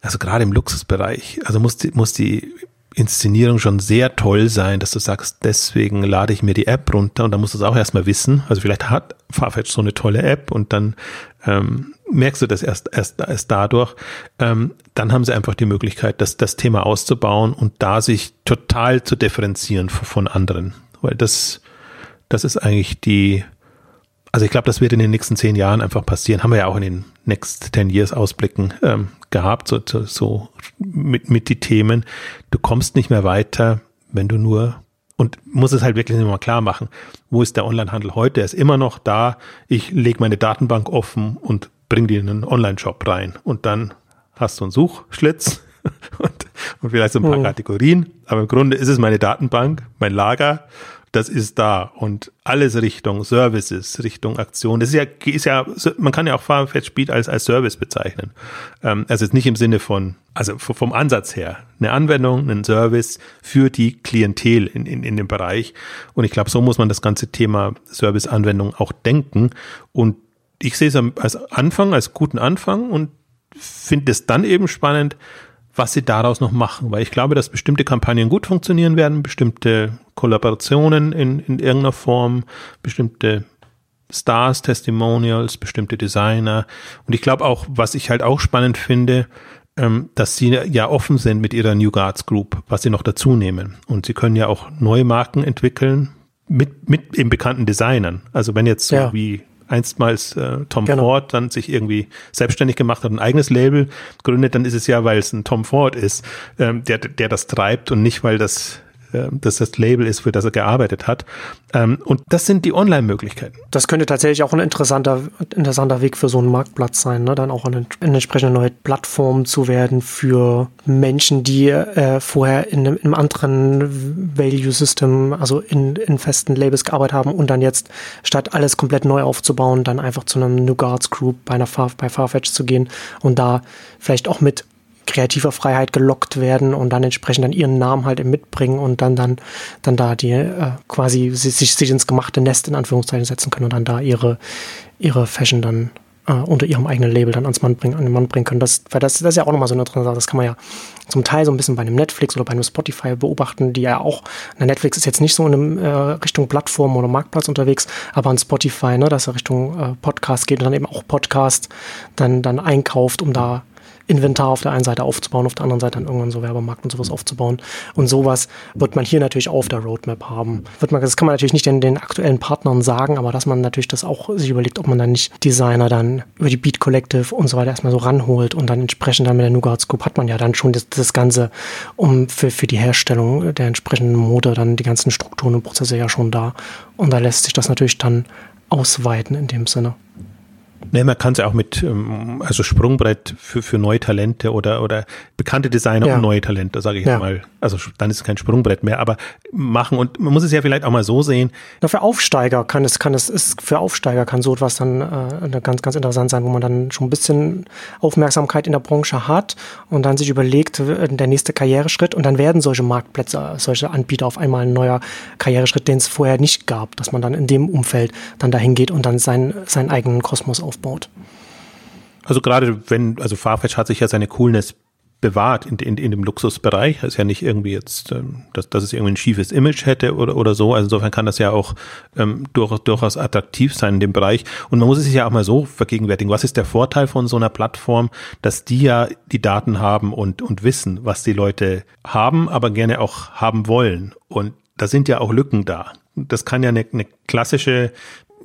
also gerade im Luxusbereich, also muss die, muss die Inszenierung schon sehr toll sein, dass du sagst, deswegen lade ich mir die App runter und dann musst du es auch erstmal wissen. Also vielleicht hat Farfetch so eine tolle App und dann ähm, merkst du das erst, erst, erst dadurch. Ähm, dann haben sie einfach die Möglichkeit, das, das Thema auszubauen und da sich total zu differenzieren von anderen. Weil das, das ist eigentlich die, also ich glaube, das wird in den nächsten zehn Jahren einfach passieren. Haben wir ja auch in den Next Ten Years Ausblicken ähm, gehabt, so, so mit, mit die Themen. Du kommst nicht mehr weiter, wenn du nur und muss es halt wirklich mal klar machen, wo ist der Onlinehandel heute? Er ist immer noch da. Ich lege meine Datenbank offen und bringe die in einen Online-Shop rein. Und dann hast du einen Suchschlitz und, und vielleicht so ein paar oh. Kategorien. Aber im Grunde ist es meine Datenbank, mein Lager das ist da und alles Richtung Services, Richtung Aktion. Das ist ja, ist ja, man kann ja auch Farfetch Speed als, als Service bezeichnen. Ähm, also jetzt nicht im Sinne von, also vom Ansatz her, eine Anwendung, ein Service für die Klientel in, in, in dem Bereich. Und ich glaube, so muss man das ganze Thema Service-Anwendung auch denken. Und ich sehe es als Anfang, als guten Anfang und finde es dann eben spannend, was sie daraus noch machen, weil ich glaube, dass bestimmte Kampagnen gut funktionieren werden, bestimmte Kollaborationen in, in irgendeiner Form, bestimmte Stars, Testimonials, bestimmte Designer. Und ich glaube auch, was ich halt auch spannend finde, ähm, dass sie ja offen sind mit ihrer New Guards Group, was sie noch dazu nehmen. Und sie können ja auch neue Marken entwickeln mit, mit eben bekannten Designern. Also wenn jetzt so ja. wie einstmals äh, Tom genau. Ford dann sich irgendwie selbstständig gemacht hat, ein eigenes Label gründet, dann ist es ja, weil es ein Tom Ford ist, ähm, der, der das treibt und nicht, weil das dass das Label ist, für das er gearbeitet hat. Ähm, und das sind die Online-Möglichkeiten. Das könnte tatsächlich auch ein interessanter, interessanter Weg für so einen Marktplatz sein, ne? dann auch eine, eine entsprechende neue Plattform zu werden für Menschen, die äh, vorher in einem, in einem anderen Value-System, also in, in festen Labels gearbeitet haben und dann jetzt statt alles komplett neu aufzubauen, dann einfach zu einem New Guards Group bei einer Far, bei Farfetch zu gehen und da vielleicht auch mit kreativer Freiheit gelockt werden und dann entsprechend dann ihren Namen halt mitbringen und dann dann dann da die äh, quasi sich, sich ins gemachte Nest in Anführungszeichen setzen können und dann da ihre ihre Fashion dann äh, unter ihrem eigenen Label dann ans Mann bringen, an den Mann bringen können. Das, weil das, das ist ja auch nochmal so eine Sache. Das kann man ja zum Teil so ein bisschen bei einem Netflix oder bei einem Spotify beobachten, die ja auch, na, Netflix ist jetzt nicht so in einem, äh, Richtung Plattform oder Marktplatz unterwegs, aber an Spotify, ne, dass er Richtung äh, Podcast geht und dann eben auch Podcast dann, dann einkauft, um da Inventar auf der einen Seite aufzubauen, auf der anderen Seite dann irgendwann so Werbemarkt und sowas aufzubauen. Und sowas wird man hier natürlich auf der Roadmap haben. Wird man, das kann man natürlich nicht den, den aktuellen Partnern sagen, aber dass man natürlich das auch sich überlegt, ob man dann nicht Designer dann über die Beat Collective und so weiter erstmal so ranholt und dann entsprechend dann mit der Nougat Scoop hat man ja dann schon das, das Ganze, um für, für die Herstellung der entsprechenden Mode dann die ganzen Strukturen und Prozesse ja schon da. Und da lässt sich das natürlich dann ausweiten in dem Sinne. Nee, man kann es ja auch mit, ähm, also Sprungbrett für, für neue Talente oder, oder bekannte Designer ja. und neue Talente, sage ich ja. mal. Also dann ist es kein Sprungbrett mehr, aber machen und man muss es ja vielleicht auch mal so sehen. Na, für Aufsteiger kann es, kann es, ist, für Aufsteiger kann so etwas dann äh, ganz, ganz interessant sein, wo man dann schon ein bisschen Aufmerksamkeit in der Branche hat und dann sich überlegt, äh, der nächste Karriereschritt und dann werden solche Marktplätze, solche Anbieter auf einmal ein neuer Karriereschritt, den es vorher nicht gab, dass man dann in dem Umfeld dann dahin geht und dann seinen, seinen eigenen Kosmos aufbaut. Also gerade wenn, also Farfetch hat sich ja seine Coolness bewahrt in, in, in dem Luxusbereich. Das ist ja nicht irgendwie jetzt, ähm, dass, dass es irgendwie ein schiefes Image hätte oder, oder so. Also insofern kann das ja auch ähm, durch, durchaus attraktiv sein in dem Bereich. Und man muss es sich ja auch mal so vergegenwärtigen. Was ist der Vorteil von so einer Plattform, dass die ja die Daten haben und, und wissen, was die Leute haben, aber gerne auch haben wollen. Und da sind ja auch Lücken da. Das kann ja eine, eine klassische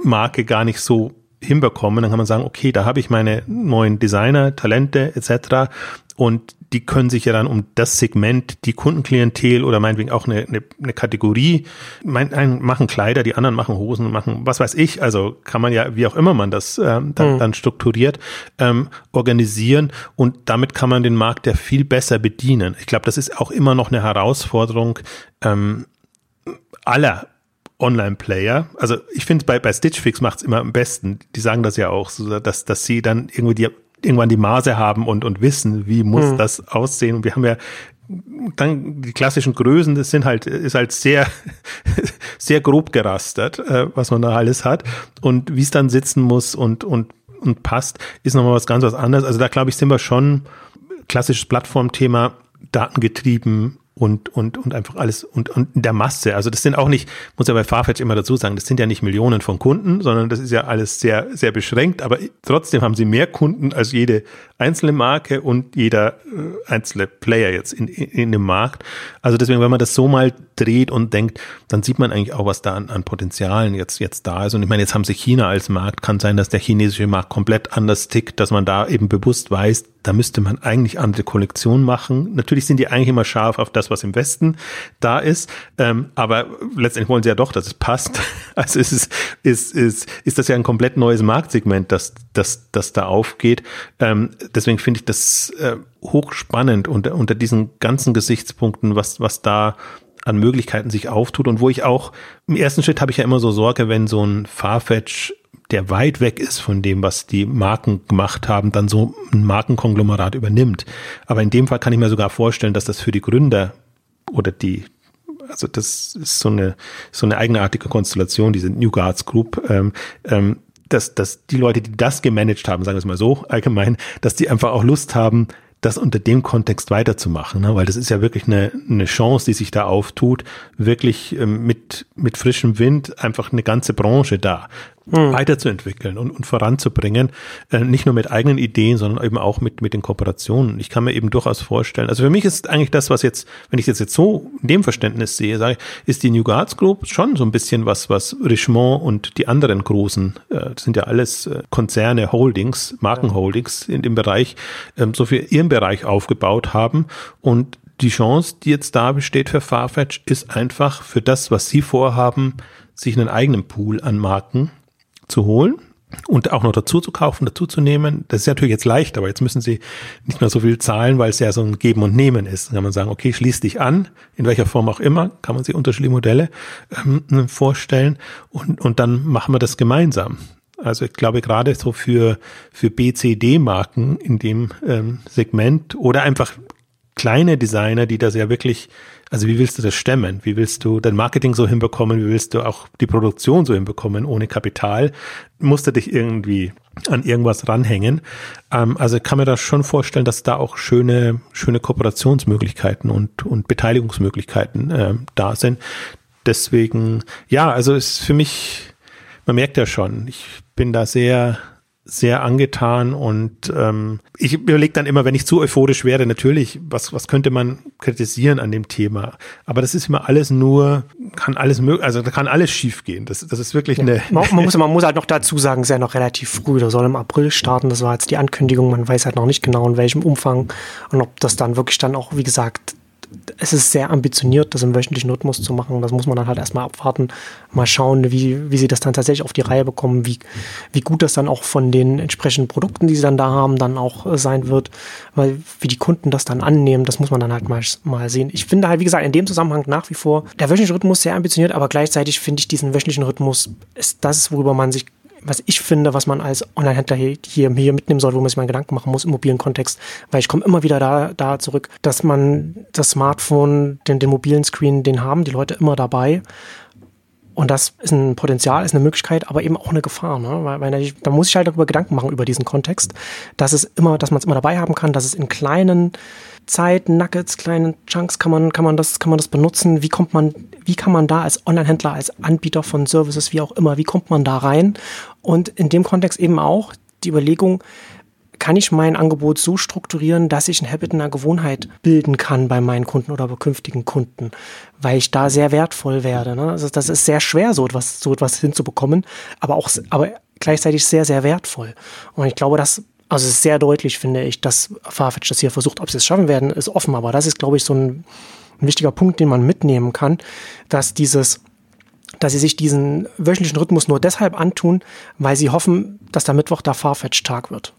Marke gar nicht so hinbekommen, dann kann man sagen, okay, da habe ich meine neuen Designer, Talente etc. Und die können sich ja dann um das Segment, die Kundenklientel oder meinetwegen auch eine, eine, eine Kategorie, mein, einen machen Kleider, die anderen machen Hosen, machen was weiß ich, also kann man ja, wie auch immer man das ähm, dann, mhm. dann strukturiert, ähm, organisieren und damit kann man den Markt ja viel besser bedienen. Ich glaube, das ist auch immer noch eine Herausforderung ähm, aller Online-Player. Also ich finde bei, bei Stitch Fix macht es immer am besten. Die sagen das ja auch, so, dass, dass sie dann irgendwie die irgendwann die Maße haben und, und wissen, wie muss mhm. das aussehen. Und wir haben ja dann die klassischen Größen, das sind halt, ist halt sehr, sehr grob gerastert, äh, was man da alles hat. Und wie es dann sitzen muss und, und, und passt, ist nochmal was ganz was anderes. Also da glaube ich, sind wir schon klassisches Plattformthema, datengetrieben, und, und, und einfach alles und, und der Masse. Also das sind auch nicht, muss ja bei Farfetch immer dazu sagen, das sind ja nicht Millionen von Kunden, sondern das ist ja alles sehr, sehr beschränkt, aber trotzdem haben sie mehr Kunden als jede einzelne Marke und jeder äh, einzelne Player jetzt in, in, in dem Markt. Also deswegen, wenn man das so mal dreht und denkt, dann sieht man eigentlich auch, was da an, an Potenzialen jetzt, jetzt da ist. Und ich meine, jetzt haben sie China als Markt, kann sein, dass der chinesische Markt komplett anders tickt, dass man da eben bewusst weiß, da müsste man eigentlich andere Kollektionen machen. Natürlich sind die eigentlich immer scharf auf das, was im Westen da ist, ähm, aber letztendlich wollen sie ja doch, dass es passt. Also ist es ist, ist, ist das ja ein komplett neues Marktsegment, das, das, das da aufgeht. Ähm, deswegen finde ich das äh, hochspannend unter, unter diesen ganzen Gesichtspunkten, was, was da an Möglichkeiten sich auftut und wo ich auch im ersten Schritt habe ich ja immer so Sorge, wenn so ein Farfetch der weit weg ist von dem, was die Marken gemacht haben, dann so ein Markenkonglomerat übernimmt. Aber in dem Fall kann ich mir sogar vorstellen, dass das für die Gründer oder die, also das ist so eine, so eine eigenartige Konstellation, diese New Guards Group, ähm, ähm, dass, dass die Leute, die das gemanagt haben, sagen wir es mal so allgemein, dass die einfach auch Lust haben, das unter dem Kontext weiterzumachen, ne? weil das ist ja wirklich eine, eine Chance, die sich da auftut, wirklich ähm, mit, mit frischem Wind einfach eine ganze Branche da hm. weiterzuentwickeln und, und voranzubringen, äh, nicht nur mit eigenen Ideen, sondern eben auch mit, mit den Kooperationen. Ich kann mir eben durchaus vorstellen, also für mich ist eigentlich das, was jetzt, wenn ich das jetzt so in dem Verständnis sehe, sage ich, ist die New Guards Group schon so ein bisschen was, was Richemont und die anderen großen, äh, sind ja alles äh, Konzerne, Holdings, Markenholdings in dem Bereich, ähm, so für ihren Bereich aufgebaut haben und die Chance, die jetzt da besteht für Farfetch, ist einfach für das, was sie vorhaben, sich einen eigenen Pool an Marken zu holen und auch noch dazu zu kaufen, dazu zu nehmen. Das ist natürlich jetzt leicht, aber jetzt müssen sie nicht mehr so viel zahlen, weil es ja so ein Geben und Nehmen ist. Dann kann man sagen, okay, schließ dich an, in welcher Form auch immer, kann man sich unterschiedliche Modelle ähm, vorstellen und, und dann machen wir das gemeinsam. Also ich glaube gerade so für, für BCD-Marken in dem ähm, Segment oder einfach kleine Designer, die das ja wirklich also wie willst du das stemmen? Wie willst du dein Marketing so hinbekommen? Wie willst du auch die Produktion so hinbekommen ohne Kapital? Musst du dich irgendwie an irgendwas ranhängen? Ähm, also kann mir das schon vorstellen, dass da auch schöne, schöne Kooperationsmöglichkeiten und, und Beteiligungsmöglichkeiten äh, da sind. Deswegen, ja, also ist für mich, man merkt ja schon, ich bin da sehr, sehr angetan und ähm, ich überlege dann immer, wenn ich zu euphorisch werde, natürlich, was, was könnte man kritisieren an dem Thema? Aber das ist immer alles nur, kann alles möglich, also da kann alles schiefgehen. Das, das ist wirklich ja. eine. Man, man, muss, man muss halt noch dazu sagen, es ist ja noch relativ früh, da soll im April starten, das war jetzt die Ankündigung, man weiß halt noch nicht genau in welchem Umfang und ob das dann wirklich dann auch, wie gesagt, es ist sehr ambitioniert, das im wöchentlichen Rhythmus zu machen. Das muss man dann halt erstmal abwarten, mal schauen, wie, wie sie das dann tatsächlich auf die Reihe bekommen, wie, wie gut das dann auch von den entsprechenden Produkten, die sie dann da haben, dann auch äh, sein wird, weil wie die Kunden das dann annehmen, das muss man dann halt mal, mal sehen. Ich finde halt, wie gesagt, in dem Zusammenhang nach wie vor der wöchentliche Rhythmus sehr ambitioniert, aber gleichzeitig finde ich diesen wöchentlichen Rhythmus ist das, worüber man sich was ich finde, was man als Online-Händler hier, hier, mitnehmen soll, wo man sich mal Gedanken machen muss im mobilen Kontext, weil ich komme immer wieder da, da zurück, dass man das Smartphone, den, den mobilen Screen, den haben die Leute immer dabei. Und das ist ein Potenzial, ist eine Möglichkeit, aber eben auch eine Gefahr, ne? Weil, weil da muss ich halt darüber Gedanken machen über diesen Kontext, dass es immer, dass man es immer dabei haben kann, dass es in kleinen Zeit, Nuggets, kleinen Chunks kann man, kann man das, kann man das benutzen? Wie kommt man, wie kann man da als Online-Händler, als Anbieter von Services, wie auch immer, wie kommt man da rein? Und in dem Kontext eben auch die Überlegung, kann ich mein Angebot so strukturieren, dass ich ein Habit, eine Gewohnheit bilden kann bei meinen Kunden oder bei künftigen Kunden, weil ich da sehr wertvoll werde. Ne? Also das ist sehr schwer, so etwas, so etwas hinzubekommen, aber auch, aber gleichzeitig sehr, sehr wertvoll. Und ich glaube, das also es ist sehr deutlich, finde ich, dass Farfetch das hier versucht. Ob sie es schaffen werden, ist offen, aber das ist, glaube ich, so ein, ein wichtiger Punkt, den man mitnehmen kann, dass dieses dass sie sich diesen wöchentlichen Rhythmus nur deshalb antun, weil sie hoffen, dass der Mittwoch der Farfetch-Tag wird.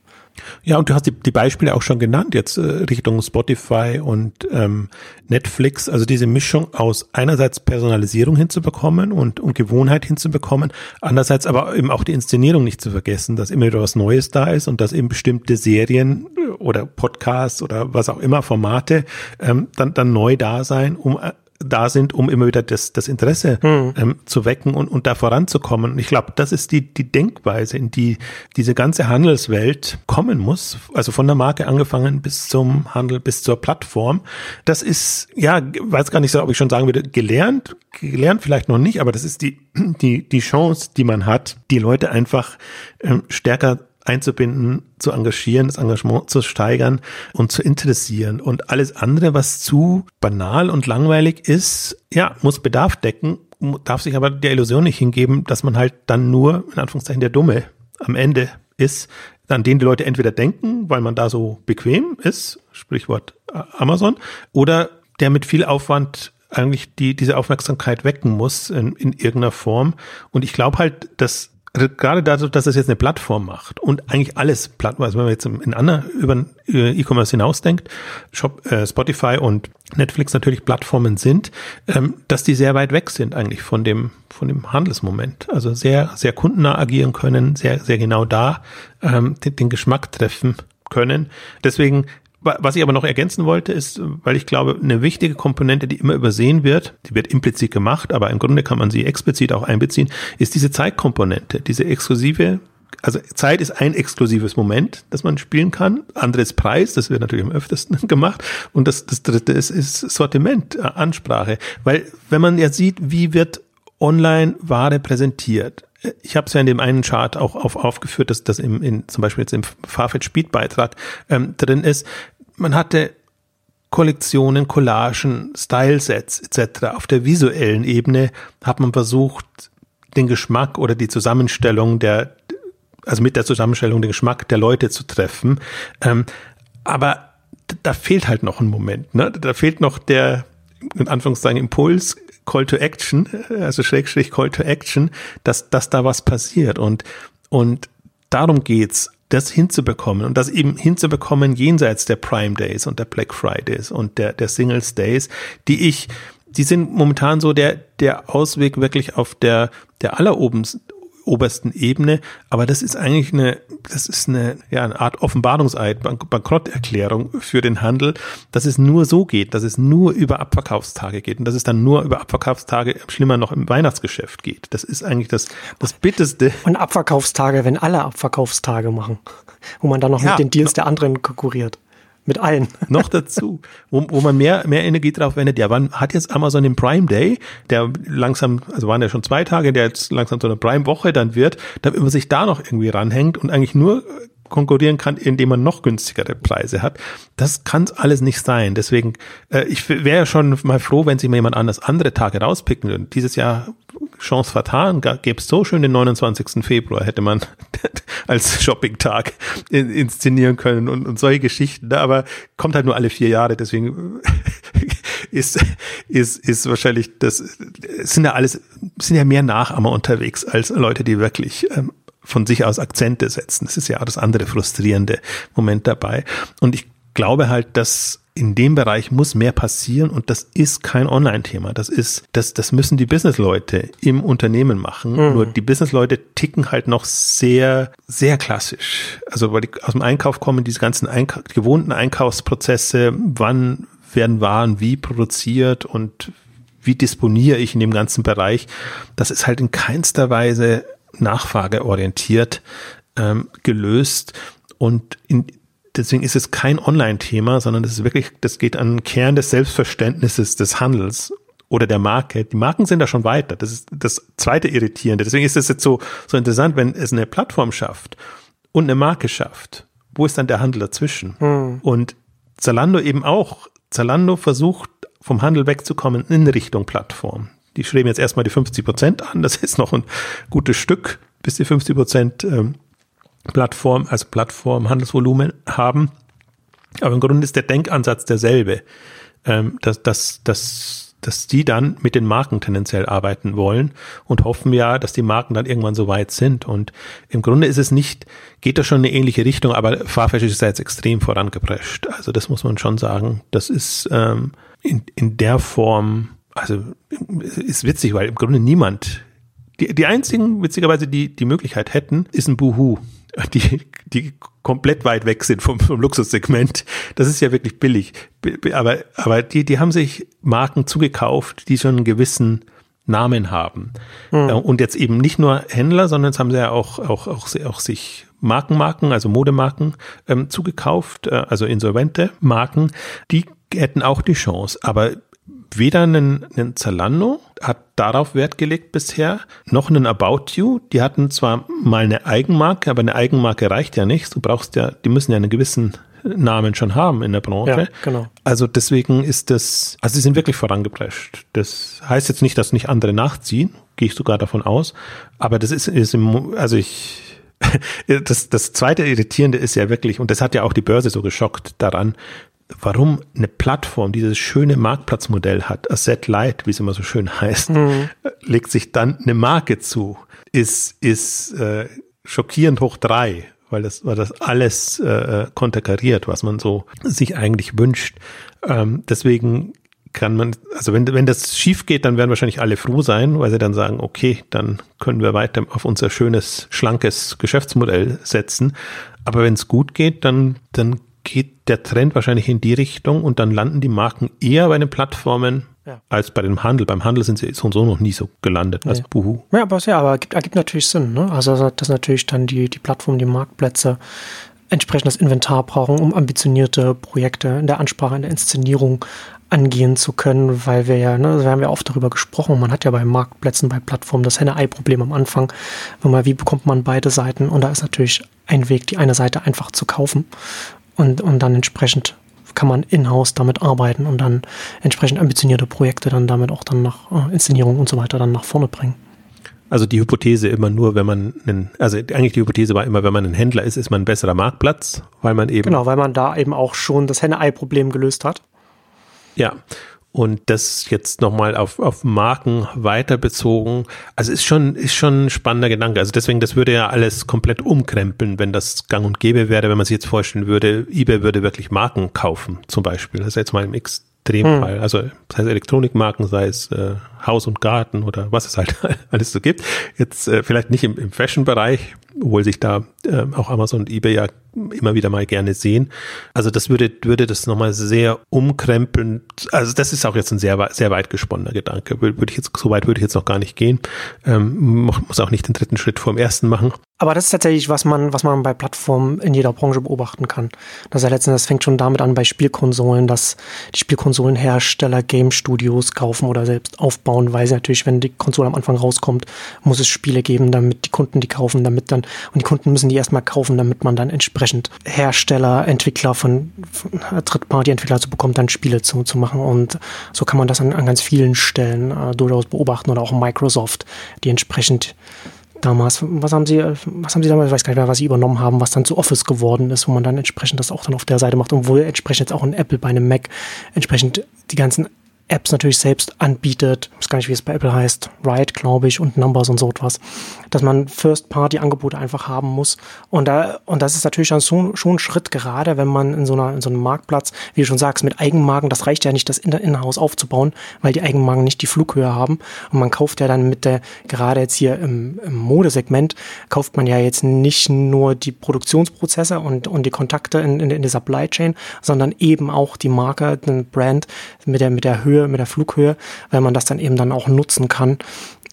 Ja, und du hast die, die Beispiele auch schon genannt, jetzt äh, Richtung Spotify und ähm, Netflix, also diese Mischung aus einerseits Personalisierung hinzubekommen und, und Gewohnheit hinzubekommen, andererseits aber eben auch die Inszenierung nicht zu vergessen, dass immer wieder was Neues da ist und dass eben bestimmte Serien oder Podcasts oder was auch immer, Formate ähm, dann, dann neu da sein, um äh, da sind, um immer wieder das, das Interesse mhm. ähm, zu wecken und, und da voranzukommen. Und ich glaube, das ist die, die Denkweise, in die diese ganze Handelswelt kommen muss. Also von der Marke angefangen bis zum Handel, bis zur Plattform. Das ist, ja, weiß gar nicht so, ob ich schon sagen würde, gelernt, gelernt vielleicht noch nicht, aber das ist die, die, die Chance, die man hat, die Leute einfach ähm, stärker einzubinden, zu engagieren, das Engagement zu steigern und zu interessieren. Und alles andere, was zu banal und langweilig ist, ja, muss Bedarf decken, darf sich aber der Illusion nicht hingeben, dass man halt dann nur, in Anführungszeichen, der Dumme am Ende ist, an den die Leute entweder denken, weil man da so bequem ist, Sprichwort äh, Amazon, oder der mit viel Aufwand eigentlich die, diese Aufmerksamkeit wecken muss in, in irgendeiner Form. Und ich glaube halt, dass gerade dadurch, dass es jetzt eine Plattform macht und eigentlich alles Plattform, also wenn man jetzt in anderen über E-Commerce hinausdenkt, Shop, äh, Spotify und Netflix natürlich Plattformen sind, ähm, dass die sehr weit weg sind eigentlich von dem von dem Handelsmoment. Also sehr sehr kundennah agieren können, sehr sehr genau da ähm, den, den Geschmack treffen können. Deswegen was ich aber noch ergänzen wollte, ist, weil ich glaube, eine wichtige Komponente, die immer übersehen wird, die wird implizit gemacht, aber im Grunde kann man sie explizit auch einbeziehen, ist diese Zeitkomponente, diese exklusive also Zeit ist ein exklusives Moment, das man spielen kann. Anderes Preis, das wird natürlich am öftesten gemacht. Und das, das dritte ist, ist Sortiment, äh, Ansprache. Weil wenn man ja sieht, wie wird online Ware präsentiert, ich habe es ja in dem einen Chart auch auf, aufgeführt, dass das im, in, zum Beispiel jetzt im Farfetch Speed Beitrag ähm, drin ist man hatte Kollektionen, Collagen, Stylesets etc. Auf der visuellen Ebene hat man versucht, den Geschmack oder die Zusammenstellung der, also mit der Zusammenstellung den Geschmack der Leute zu treffen. Ähm, aber da fehlt halt noch ein Moment. Ne? Da fehlt noch der, in Anführungszeichen, Impuls, Call to Action, also Schrägstrich Call to Action, dass, dass da was passiert. Und, und darum geht's das hinzubekommen und das eben hinzubekommen jenseits der Prime Days und der Black Fridays und der, der Singles Days, die ich, die sind momentan so der, der Ausweg wirklich auf der, der allerobersten obersten Ebene. Aber das ist eigentlich eine, das ist eine, ja, eine Art Offenbarungseid, Bank Bankrotterklärung für den Handel, dass es nur so geht, dass es nur über Abverkaufstage geht und dass es dann nur über Abverkaufstage schlimmer noch im Weihnachtsgeschäft geht. Das ist eigentlich das, das Bitteste. Und Abverkaufstage, wenn alle Abverkaufstage machen, wo man dann noch ja, mit den Deals der anderen konkurriert mit allen. Noch dazu, wo, wo man mehr, mehr Energie drauf wendet. Ja, wann hat jetzt Amazon den Prime Day, der langsam, also waren ja schon zwei Tage, der jetzt langsam so eine Prime Woche dann wird, damit man sich da noch irgendwie ranhängt und eigentlich nur konkurrieren kann, indem man noch günstigere Preise hat. Das kann alles nicht sein. Deswegen, äh, ich wäre ja schon mal froh, wenn sich mal jemand anders andere Tage rauspicken würde. Dieses Jahr Chance vertan, gäbe es so schön den 29. Februar, hätte man als Shopping-Tag inszenieren können und, und solche Geschichten. Aber kommt halt nur alle vier Jahre, deswegen ist, ist, ist wahrscheinlich das, sind ja alles, sind ja mehr Nachahmer unterwegs als Leute, die wirklich ähm, von sich aus Akzente setzen. Das ist ja auch das andere frustrierende Moment dabei. Und ich glaube halt, dass in dem Bereich muss mehr passieren und das ist kein Online-Thema. Das ist, das, das müssen die Businessleute im Unternehmen machen. Mhm. Nur die Businessleute ticken halt noch sehr, sehr klassisch. Also weil die aus dem Einkauf kommen, diese ganzen Einka gewohnten Einkaufsprozesse, wann werden Waren wie produziert und wie disponiere ich in dem ganzen Bereich. Das ist halt in keinster Weise nachfrageorientiert ähm, gelöst und in, deswegen ist es kein Online-Thema, sondern das ist wirklich, das geht an den Kern des Selbstverständnisses des Handels oder der Marke. Die Marken sind da schon weiter. Das ist das zweite Irritierende. Deswegen ist es jetzt so, so interessant, wenn es eine Plattform schafft und eine Marke schafft. Wo ist dann der Handel dazwischen? Hm. Und Zalando eben auch. Zalando versucht, vom Handel wegzukommen in Richtung Plattform. Die schreiben jetzt erstmal die 50 Prozent an. Das ist noch ein gutes Stück, bis die 50 Prozent ähm, Plattform, also Plattform, Handelsvolumen haben. Aber im Grunde ist der Denkansatz derselbe. Ähm, dass, dass, dass dass die dann mit den Marken tendenziell arbeiten wollen und hoffen ja, dass die Marken dann irgendwann so weit sind. Und im Grunde ist es nicht, geht das schon in eine ähnliche Richtung, aber Farfetch ist da jetzt extrem vorangeprescht. Also das muss man schon sagen. Das ist ähm, in, in der Form, also ist witzig, weil im Grunde niemand, die, die einzigen, witzigerweise, die die Möglichkeit hätten, ist ein Boohoo die, die komplett weit weg sind vom, vom Luxussegment. Das ist ja wirklich billig. Aber, aber die, die haben sich Marken zugekauft, die schon einen gewissen Namen haben. Mhm. Und jetzt eben nicht nur Händler, sondern jetzt haben sie ja auch, auch, auch, auch sich Markenmarken, also Modemarken ähm, zugekauft, äh, also insolvente Marken, die hätten auch die Chance. Aber weder einen, einen Zalando hat darauf Wert gelegt bisher, noch einen About You. Die hatten zwar mal eine Eigenmarke, aber eine Eigenmarke reicht ja nicht. Du brauchst ja, die müssen ja einen gewissen Namen schon haben in der Branche. Ja, genau. Also deswegen ist das, also sie sind wirklich vorangeprescht. Das heißt jetzt nicht, dass nicht andere nachziehen, gehe ich sogar davon aus. Aber das ist, ist im, also ich, das, das zweite Irritierende ist ja wirklich, und das hat ja auch die Börse so geschockt daran, warum eine Plattform dieses schöne Marktplatzmodell hat, Asset Light, wie es immer so schön heißt, mhm. legt sich dann eine Marke zu, ist, ist äh, schockierend hoch drei, weil das, weil das alles äh, konterkariert, was man so sich eigentlich wünscht. Ähm, deswegen kann man, also wenn, wenn das schief geht, dann werden wahrscheinlich alle froh sein, weil sie dann sagen, okay, dann können wir weiter auf unser schönes, schlankes Geschäftsmodell setzen. Aber wenn es gut geht, dann, dann geht der Trend wahrscheinlich in die Richtung und dann landen die Marken eher bei den Plattformen ja. als bei dem Handel. Beim Handel sind sie so und so noch nie so gelandet als Buhu. Ja, aber ja, aber gibt, ergibt natürlich Sinn. Ne? Also dass natürlich dann die, die Plattformen, die Marktplätze entsprechendes Inventar brauchen, um ambitionierte Projekte in der Ansprache, in der Inszenierung angehen zu können, weil wir ja, ne, also wir haben ja oft darüber gesprochen, man hat ja bei Marktplätzen, bei Plattformen das Henne-Ei-Problem am Anfang, wenn man, wie bekommt man beide Seiten und da ist natürlich ein Weg, die eine Seite einfach zu kaufen und, und dann entsprechend kann man in-house damit arbeiten und dann entsprechend ambitionierte Projekte dann damit auch dann nach äh, Inszenierung und so weiter dann nach vorne bringen. Also die Hypothese immer nur, wenn man einen, also eigentlich die Hypothese war immer, wenn man ein Händler ist, ist man ein besserer Marktplatz, weil man eben. Genau, weil man da eben auch schon das Henne-Ei-Problem gelöst hat. Ja, und das jetzt nochmal auf, auf Marken weiter bezogen. Also ist schon, ist schon ein spannender Gedanke. Also deswegen, das würde ja alles komplett umkrempeln, wenn das gang und gäbe wäre, wenn man sich jetzt vorstellen würde, eBay würde wirklich Marken kaufen, zum Beispiel. Das ist jetzt mal im Extremfall. Hm. Also sei es Elektronikmarken, sei es äh, Haus und Garten oder was es halt alles so gibt. Jetzt äh, vielleicht nicht im, im Fashion-Bereich, obwohl sich da äh, auch Amazon und eBay ja immer wieder mal gerne sehen. Also das würde, würde das nochmal sehr umkrempeln. Also das ist auch jetzt ein sehr, sehr weit gesponnener Gedanke. Würde ich jetzt, so weit würde ich jetzt noch gar nicht gehen. Ähm, muss auch nicht den dritten Schritt vor dem ersten machen. Aber das ist tatsächlich, was man, was man bei Plattformen in jeder Branche beobachten kann. Das, ja letztendlich, das fängt schon damit an bei Spielkonsolen, dass die Spielkonsolenhersteller Game Studios kaufen oder selbst aufbauen, weil sie natürlich, wenn die Konsole am Anfang rauskommt, muss es Spiele geben, damit die Kunden die kaufen, damit dann, und die Kunden müssen die erstmal kaufen, damit man dann entsprechend Hersteller, Entwickler von, von Drittparty-Entwickler zu bekommt, dann Spiele zu, zu machen. Und so kann man das an, an ganz vielen Stellen äh, durchaus beobachten oder auch Microsoft, die entsprechend damals, was haben sie, was haben sie damals, ich weiß gar nicht mehr, was sie übernommen haben, was dann zu Office geworden ist, wo man dann entsprechend das auch dann auf der Seite macht und wo entsprechend jetzt auch ein Apple bei einem Mac entsprechend die ganzen Apps natürlich selbst anbietet. Ich weiß gar nicht, wie es bei Apple heißt. Ride, glaube ich, und Numbers und so etwas. Dass man First-Party-Angebote einfach haben muss. Und, da, und das ist natürlich so, schon ein Schritt, gerade wenn man in so, einer, in so einem Marktplatz, wie du schon sagst, mit Eigenmarken, das reicht ja nicht, das In-House aufzubauen, weil die Eigenmarken nicht die Flughöhe haben. Und man kauft ja dann mit der, gerade jetzt hier im, im Modesegment, kauft man ja jetzt nicht nur die Produktionsprozesse und, und die Kontakte in, in, in der Supply Chain, sondern eben auch die Marke, den Brand mit der, mit der Höhe, mit der Flughöhe, weil man das dann eben dann auch nutzen kann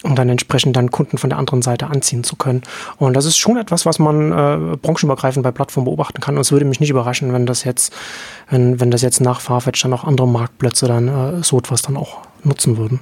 um dann entsprechend dann Kunden von der anderen Seite anziehen zu können. Und das ist schon etwas, was man äh, branchenübergreifend bei Plattformen beobachten kann. Und es würde mich nicht überraschen, wenn das jetzt, wenn, wenn das jetzt nach Farfetch dann auch andere Marktplätze dann äh, so etwas dann auch nutzen würden.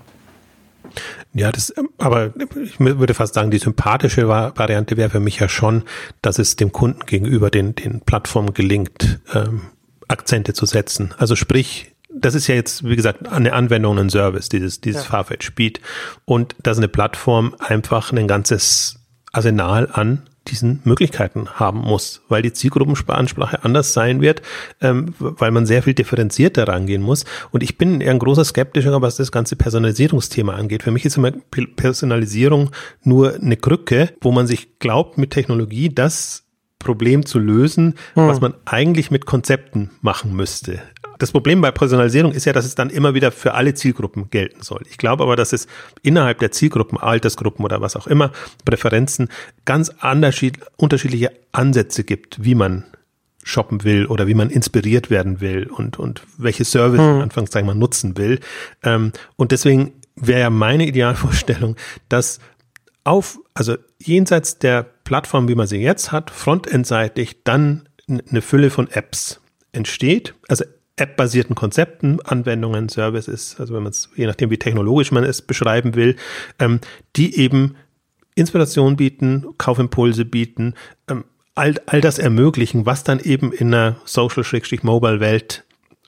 Ja, das, aber ich würde fast sagen, die sympathische Variante wäre für mich ja schon, dass es dem Kunden gegenüber den, den Plattformen gelingt, ähm, Akzente zu setzen. Also sprich, das ist ja jetzt, wie gesagt, eine Anwendung, ein Service, dieses, dieses ja. Farfetch Speed. Und dass eine Plattform einfach ein ganzes Arsenal an diesen Möglichkeiten haben muss, weil die Zielgruppenansprache anders sein wird, ähm, weil man sehr viel differenzierter rangehen muss. Und ich bin eher ein großer Skeptischer, was das ganze Personalisierungsthema angeht. Für mich ist immer Personalisierung nur eine Krücke, wo man sich glaubt, mit Technologie das Problem zu lösen, hm. was man eigentlich mit Konzepten machen müsste. Das Problem bei Personalisierung ist ja, dass es dann immer wieder für alle Zielgruppen gelten soll. Ich glaube aber, dass es innerhalb der Zielgruppen, Altersgruppen oder was auch immer, Präferenzen, ganz unterschiedliche Ansätze gibt, wie man shoppen will oder wie man inspiriert werden will und, und welche Service, hm. Anführungszeichen, man nutzen will. Ähm, und deswegen wäre ja meine Idealvorstellung, dass auf, also jenseits der Plattform, wie man sie jetzt hat, frontendseitig dann eine Fülle von Apps entsteht. Also App-basierten Konzepten, Anwendungen, Services, also wenn man es, je nachdem wie technologisch man es beschreiben will, ähm, die eben Inspiration bieten, Kaufimpulse bieten, ähm, all, all das ermöglichen, was dann eben in einer Social-Mobile-Welt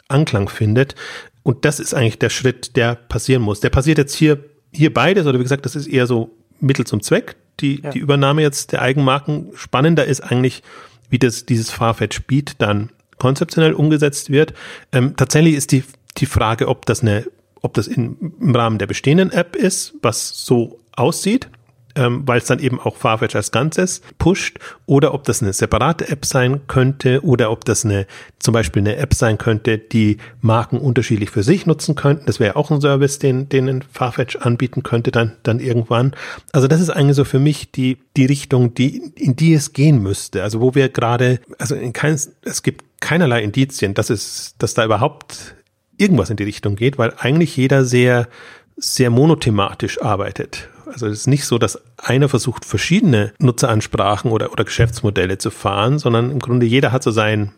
Anklang findet. Und das ist eigentlich der Schritt, der passieren muss. Der passiert jetzt hier, hier beides, oder wie gesagt, das ist eher so Mittel zum Zweck, die, ja. die Übernahme jetzt der Eigenmarken. Spannender ist eigentlich, wie das, dieses Farfetch Beat dann konzeptionell umgesetzt wird. Ähm, tatsächlich ist die, die Frage, ob das eine, ob das in, im Rahmen der bestehenden App ist, was so aussieht ähm, weil es dann eben auch Farfetch als Ganzes pusht, oder ob das eine separate App sein könnte, oder ob das eine zum Beispiel eine App sein könnte, die Marken unterschiedlich für sich nutzen könnten. Das wäre auch ein Service, den, den Farfetch anbieten könnte dann, dann irgendwann. Also das ist eigentlich so für mich die, die Richtung, die, in die es gehen müsste. Also wo wir gerade, also in kein, es gibt keinerlei Indizien, dass es, dass da überhaupt irgendwas in die Richtung geht, weil eigentlich jeder sehr, sehr monothematisch arbeitet. Also es ist nicht so, dass einer versucht, verschiedene Nutzeransprachen oder, oder Geschäftsmodelle zu fahren, sondern im Grunde jeder hat so sein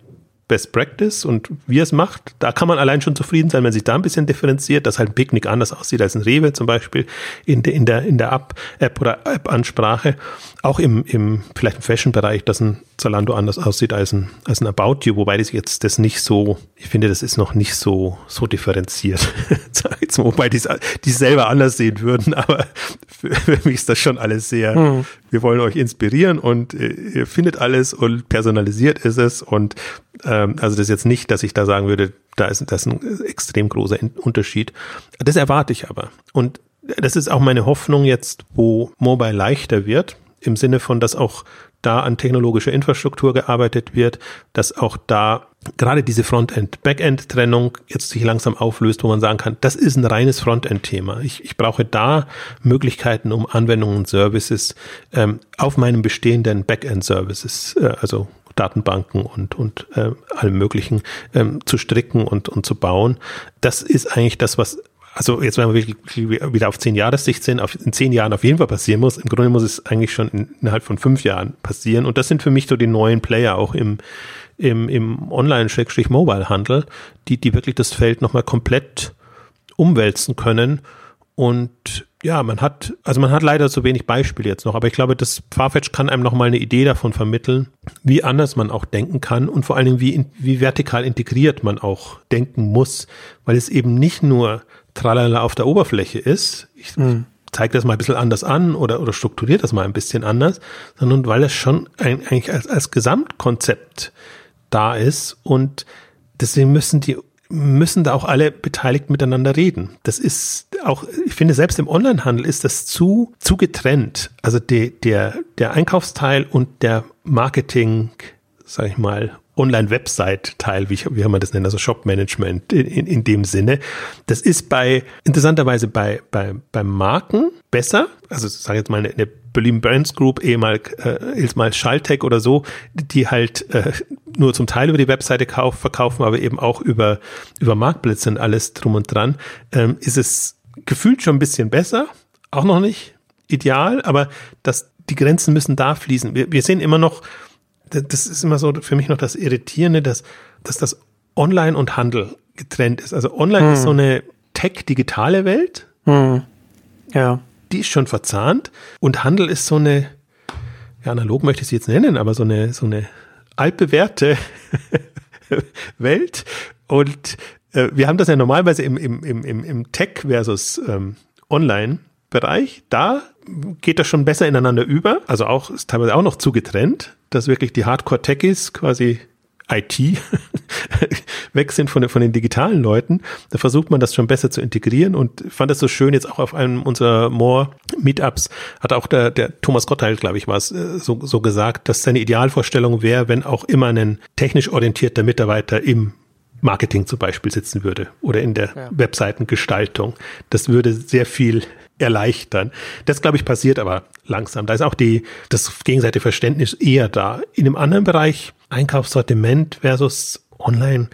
Best Practice und wie es macht, da kann man allein schon zufrieden sein, wenn sich da ein bisschen differenziert, dass halt ein Picknick anders aussieht als ein Rewe zum Beispiel in, de, in der, in der App, oder App-Ansprache. Auch im, im, vielleicht im Fashion-Bereich, dass ein Zalando anders aussieht als ein, als ein About You, wobei das jetzt das nicht so, ich finde, das ist noch nicht so, so differenziert. wobei die es selber anders sehen würden, aber für, für, mich ist das schon alles sehr, hm. wir wollen euch inspirieren und äh, ihr findet alles und personalisiert ist es und ähm, also das ist jetzt nicht, dass ich da sagen würde, da ist das ist ein extrem großer Unterschied. Das erwarte ich aber. Und das ist auch meine Hoffnung jetzt, wo Mobile leichter wird, im Sinne von, dass auch da an technologischer Infrastruktur gearbeitet wird, dass auch da gerade diese Frontend-Backend-Trennung jetzt sich langsam auflöst, wo man sagen kann, das ist ein reines Frontend-Thema. Ich, ich brauche da Möglichkeiten, um Anwendungen und Services ähm, auf meinem bestehenden Backend-Services, äh, also Datenbanken und, und äh, allem Möglichen ähm, zu stricken und, und zu bauen. Das ist eigentlich das, was also jetzt, wenn wir wirklich wieder auf zehn Jahressicht sind, auf, in zehn Jahren auf jeden Fall passieren muss. Im Grunde muss es eigentlich schon innerhalb von fünf Jahren passieren. Und das sind für mich so die neuen Player auch im, im, im Online-Mobile-Handel, die, die wirklich das Feld nochmal komplett umwälzen können und ja, man hat, also man hat leider so wenig Beispiele jetzt noch, aber ich glaube, das Farfetch kann einem nochmal eine Idee davon vermitteln, wie anders man auch denken kann und vor allen Dingen, wie, wie vertikal integriert man auch denken muss, weil es eben nicht nur tralala auf der Oberfläche ist. Ich hm. zeige das mal ein bisschen anders an oder, oder strukturiert das mal ein bisschen anders, sondern weil es schon ein, eigentlich als, als Gesamtkonzept da ist und deswegen müssen die müssen da auch alle beteiligt miteinander reden. Das ist auch, ich finde, selbst im Onlinehandel ist das zu, zu getrennt. Also die, der, der Einkaufsteil und der Marketing, sag ich mal, Online-Website-Teil, wie, wie man das nennt, also Shop-Management in, in, in dem Sinne. Das ist bei, interessanterweise bei, bei, bei Marken besser. Also, sage jetzt mal, eine, eine Berlin Brands Group, ehemals, äh, ehemals Schalltech oder so, die halt äh, nur zum Teil über die Webseite kauf, verkaufen, aber eben auch über, über Marktplätze und alles drum und dran, ähm, ist es gefühlt schon ein bisschen besser. Auch noch nicht ideal, aber das, die Grenzen müssen da fließen. Wir, wir sehen immer noch, das ist immer so für mich noch das Irritierende, dass, dass das Online und Handel getrennt ist. Also Online hm. ist so eine tech-digitale Welt. Hm. Ja die ist schon verzahnt und Handel ist so eine, ja, analog möchte ich sie jetzt nennen, aber so eine, so eine altbewährte Welt. Und äh, wir haben das ja normalerweise im, im, im, im Tech versus ähm, Online Bereich, da geht das schon besser ineinander über. Also auch, ist teilweise auch noch zugetrennt, dass wirklich die Hardcore-Techies quasi IT weg sind von, von den digitalen Leuten. Da versucht man das schon besser zu integrieren und fand das so schön jetzt auch auf einem unserer More Meetups hat auch der, der Thomas Gottheil, glaube ich, war es äh, so, so gesagt, dass seine Idealvorstellung wäre, wenn auch immer ein technisch orientierter Mitarbeiter im Marketing zum Beispiel sitzen würde oder in der ja. Webseitengestaltung. Das würde sehr viel erleichtern. Das, glaube ich, passiert aber langsam. Da ist auch die, das gegenseitige Verständnis eher da. In einem anderen Bereich, Einkaufssortiment versus online,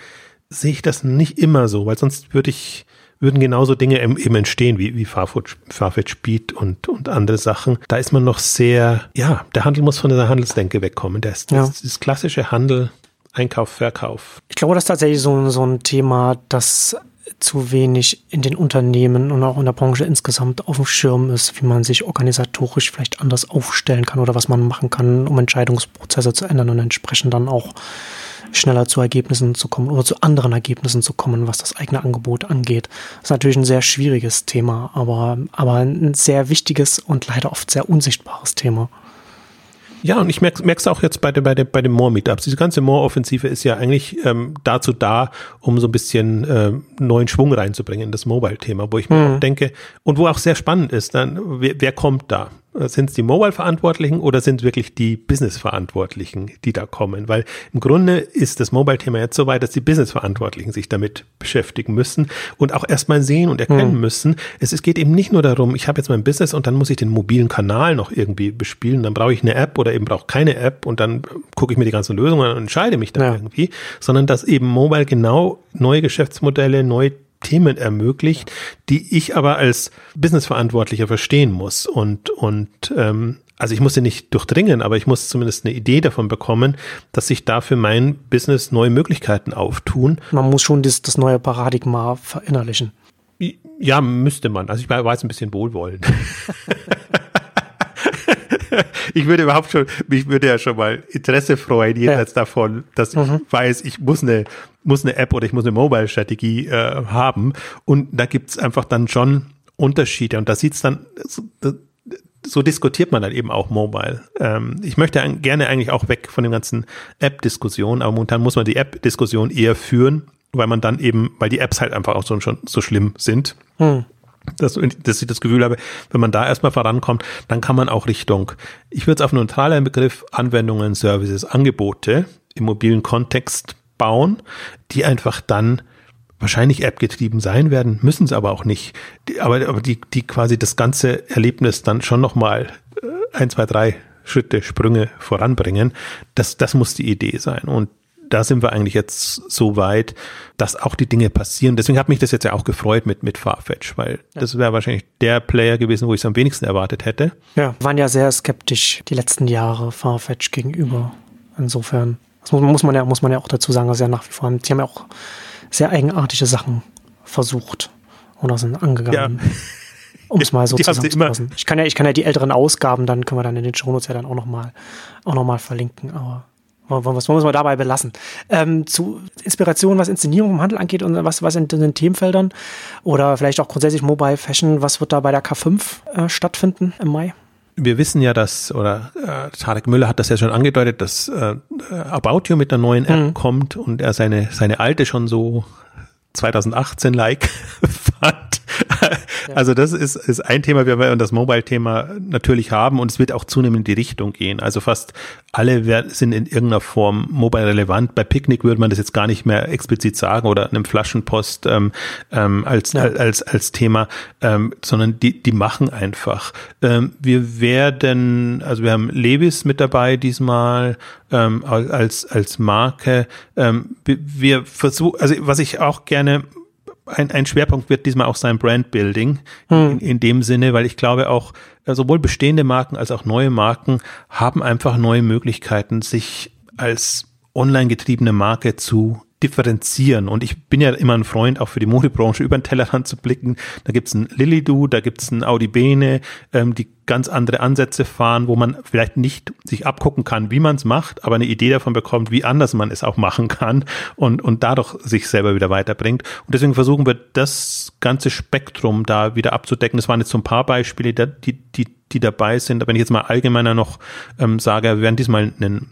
sehe ich das nicht immer so, weil sonst würde ich, würden genauso Dinge eben entstehen wie, wie Farfetch, Farfetch Speed und, und andere Sachen. Da ist man noch sehr, ja, der Handel muss von der Handelsdenke wegkommen. Das, das, ja. das klassische Handel, Einkauf, Verkauf. Ich glaube, das ist tatsächlich so, so ein Thema, das zu wenig in den Unternehmen und auch in der Branche insgesamt auf dem Schirm ist, wie man sich organisatorisch vielleicht anders aufstellen kann oder was man machen kann, um Entscheidungsprozesse zu ändern und entsprechend dann auch schneller zu Ergebnissen zu kommen oder zu anderen Ergebnissen zu kommen, was das eigene Angebot angeht. Das ist natürlich ein sehr schwieriges Thema, aber, aber ein sehr wichtiges und leider oft sehr unsichtbares Thema. Ja, und ich merke es auch jetzt bei, den bei, bei den More-Meetups. Diese ganze More-Offensive ist ja eigentlich ähm, dazu da, um so ein bisschen äh, neuen Schwung reinzubringen in das Mobile-Thema, wo ich mir mhm. auch denke, und wo auch sehr spannend ist, dann, wer, wer kommt da? Sind es die Mobile-Verantwortlichen oder sind es wirklich die Business-Verantwortlichen, die da kommen? Weil im Grunde ist das Mobile-Thema jetzt so weit, dass die Business-Verantwortlichen sich damit beschäftigen müssen und auch erstmal sehen und erkennen mhm. müssen. Es, es geht eben nicht nur darum, ich habe jetzt mein Business und dann muss ich den mobilen Kanal noch irgendwie bespielen. Dann brauche ich eine App oder eben brauche keine App und dann gucke ich mir die ganzen Lösungen an und entscheide mich dann ja. irgendwie. Sondern dass eben Mobile genau neue Geschäftsmodelle, neue Themen ermöglicht, die ich aber als Businessverantwortlicher verstehen muss. Und, und ähm, also ich muss sie nicht durchdringen, aber ich muss zumindest eine Idee davon bekommen, dass sich da für mein Business neue Möglichkeiten auftun. Man muss schon das, das neue Paradigma verinnerlichen. Ja, müsste man. Also ich war jetzt ein bisschen wohlwollend. ich würde überhaupt schon, mich würde ja schon mal Interesse freuen, jenseits ja. davon, dass mhm. ich weiß, ich muss eine, muss eine App oder ich muss eine Mobile-Strategie äh, haben. Und da gibt's einfach dann schon Unterschiede. Und da sieht's dann, so, so diskutiert man dann eben auch Mobile. Ähm, ich möchte gerne eigentlich auch weg von den ganzen App-Diskussionen, aber momentan muss man die App-Diskussion eher führen, weil man dann eben, weil die Apps halt einfach auch so, schon so schlimm sind. Hm dass, dass ich das Gefühl habe, wenn man da erstmal vorankommt, dann kann man auch Richtung, ich würde es auf einen neutralen Begriff, Anwendungen, Services, Angebote im mobilen Kontext bauen, die einfach dann wahrscheinlich App-getrieben sein werden, müssen sie aber auch nicht. Die, aber, aber die, die quasi das ganze Erlebnis dann schon nochmal äh, ein, zwei, drei Schritte, Sprünge voranbringen. Das, das muss die Idee sein. Und da sind wir eigentlich jetzt so weit, dass auch die Dinge passieren. Deswegen hat mich das jetzt ja auch gefreut mit, mit Farfetch, weil ja. das wäre wahrscheinlich der Player gewesen, wo ich es am wenigsten erwartet hätte. Ja, waren ja sehr skeptisch die letzten Jahre Farfetch gegenüber. Insofern, das muss, muss, man ja, muss man ja auch dazu sagen, dass ja nach wie vor, die haben ja auch sehr eigenartige Sachen versucht oder sind angegangen. Ja. Um es mal so zusammenzufassen. Ich kann ja, ich kann ja die älteren Ausgaben, dann können wir dann in den Shownotes ja dann auch nochmal, auch noch mal verlinken, aber was muss man dabei belassen? Ähm, zu Inspiration, was Inszenierung im Handel angeht und was, was in den Themenfeldern oder vielleicht auch grundsätzlich Mobile Fashion, was wird da bei der K5 äh, stattfinden im Mai? Wir wissen ja, dass, oder äh, Tarek Müller hat das ja schon angedeutet, dass äh, About You mit einer neuen App mhm. kommt und er seine, seine alte schon so 2018-like fand. Also das ist, ist ein Thema, wir werden das Mobile-Thema natürlich haben und es wird auch zunehmend in die Richtung gehen. Also fast alle werden, sind in irgendeiner Form mobile relevant. Bei Picknick würde man das jetzt gar nicht mehr explizit sagen oder einem Flaschenpost ähm, ähm, als, ja. als, als Thema, ähm, sondern die, die machen einfach. Ähm, wir werden, also wir haben Levis mit dabei diesmal ähm, als, als Marke. Ähm, wir versuchen, also was ich auch gerne ein, ein Schwerpunkt wird diesmal auch sein Brandbuilding hm. in, in dem Sinne, weil ich glaube auch äh, sowohl bestehende Marken als auch neue Marken haben einfach neue Möglichkeiten, sich als online getriebene Marke zu differenzieren. Und ich bin ja immer ein Freund, auch für die Modebranche über den Tellerrand zu blicken. Da gibt's ein Lilido, da gibt's ein Audi Bene, ähm, die ganz andere Ansätze fahren, wo man vielleicht nicht sich abgucken kann, wie man es macht, aber eine Idee davon bekommt, wie anders man es auch machen kann und, und dadurch sich selber wieder weiterbringt. Und deswegen versuchen wir das ganze Spektrum da wieder abzudecken. Das waren jetzt so ein paar Beispiele, die, die, die dabei sind. Aber wenn ich jetzt mal allgemeiner noch ähm, sage, wir werden diesmal einen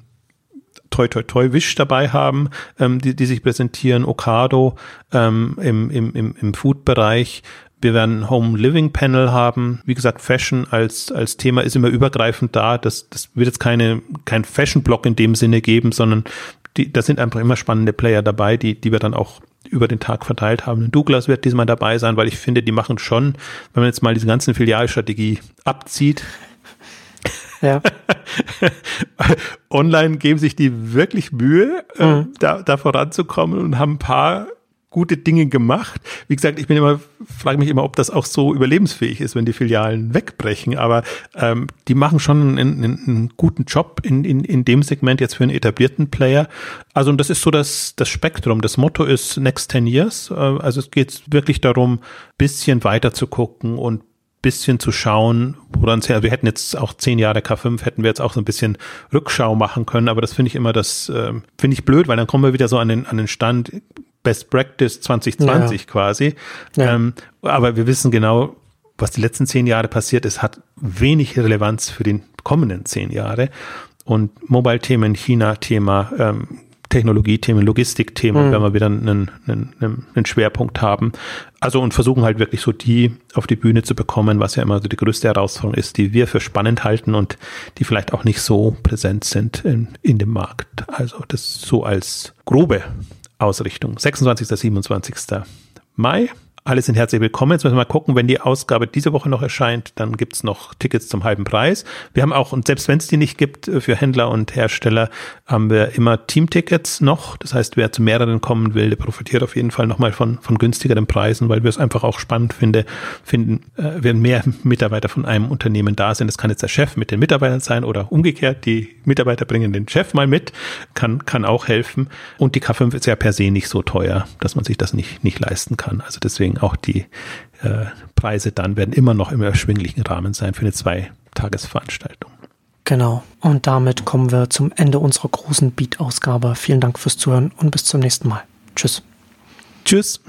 Toi Toi Toi Wish dabei haben, ähm, die, die sich präsentieren, Okado ähm, im, im, im, im Food-Bereich. Wir werden Home Living Panel haben. Wie gesagt, Fashion als, als Thema ist immer übergreifend da. Das, das wird jetzt keine, kein Fashion-Block in dem Sinne geben, sondern die, da sind einfach immer spannende Player dabei, die, die wir dann auch über den Tag verteilt haben. Douglas wird diesmal dabei sein, weil ich finde, die machen schon, wenn man jetzt mal diese ganzen Filialstrategie abzieht, ja. Online geben sich die wirklich Mühe, äh, mhm. da, da voranzukommen und haben ein paar gute Dinge gemacht. Wie gesagt, ich bin immer, frage mich immer, ob das auch so überlebensfähig ist, wenn die Filialen wegbrechen. Aber ähm, die machen schon einen, einen, einen guten Job in, in, in dem Segment jetzt für einen etablierten Player. Also und das ist so das, das Spektrum. Das Motto ist Next 10 Years. Äh, also es geht wirklich darum, bisschen weiter zu gucken und bisschen zu schauen, woran es her, wir hätten jetzt auch zehn Jahre K5, hätten wir jetzt auch so ein bisschen Rückschau machen können, aber das finde ich immer, das äh, finde ich blöd, weil dann kommen wir wieder so an den, an den Stand Best Practice 2020 ja. quasi. Ja. Ähm, aber wir wissen genau, was die letzten zehn Jahre passiert ist, hat wenig Relevanz für den kommenden zehn Jahre. Und Mobile-Themen, China-Thema, ähm, Technologiethemen, Logistikthemen, mhm. wenn wir wieder einen, einen, einen Schwerpunkt haben. Also und versuchen halt wirklich so die auf die Bühne zu bekommen, was ja immer so die größte Herausforderung ist, die wir für spannend halten und die vielleicht auch nicht so präsent sind in, in dem Markt. Also das so als grobe Ausrichtung. 26. 27. Mai alle sind herzlich willkommen. Jetzt müssen wir mal gucken, wenn die Ausgabe diese Woche noch erscheint, dann gibt's noch Tickets zum halben Preis. Wir haben auch, und selbst wenn es die nicht gibt, äh, für Händler und Hersteller haben wir immer Teamtickets noch. Das heißt, wer zu mehreren kommen will, der profitiert auf jeden Fall nochmal von, von günstigeren Preisen, weil wir es einfach auch spannend finde, finden, äh, wenn mehr Mitarbeiter von einem Unternehmen da sind. Das kann jetzt der Chef mit den Mitarbeitern sein oder umgekehrt, die Mitarbeiter bringen den Chef mal mit, kann, kann auch helfen. Und die K5 ist ja per se nicht so teuer, dass man sich das nicht, nicht leisten kann. Also deswegen auch die äh, Preise dann werden immer noch im erschwinglichen Rahmen sein für eine Zweitagesveranstaltung. Genau. Und damit kommen wir zum Ende unserer großen Beat-Ausgabe. Vielen Dank fürs Zuhören und bis zum nächsten Mal. Tschüss. Tschüss.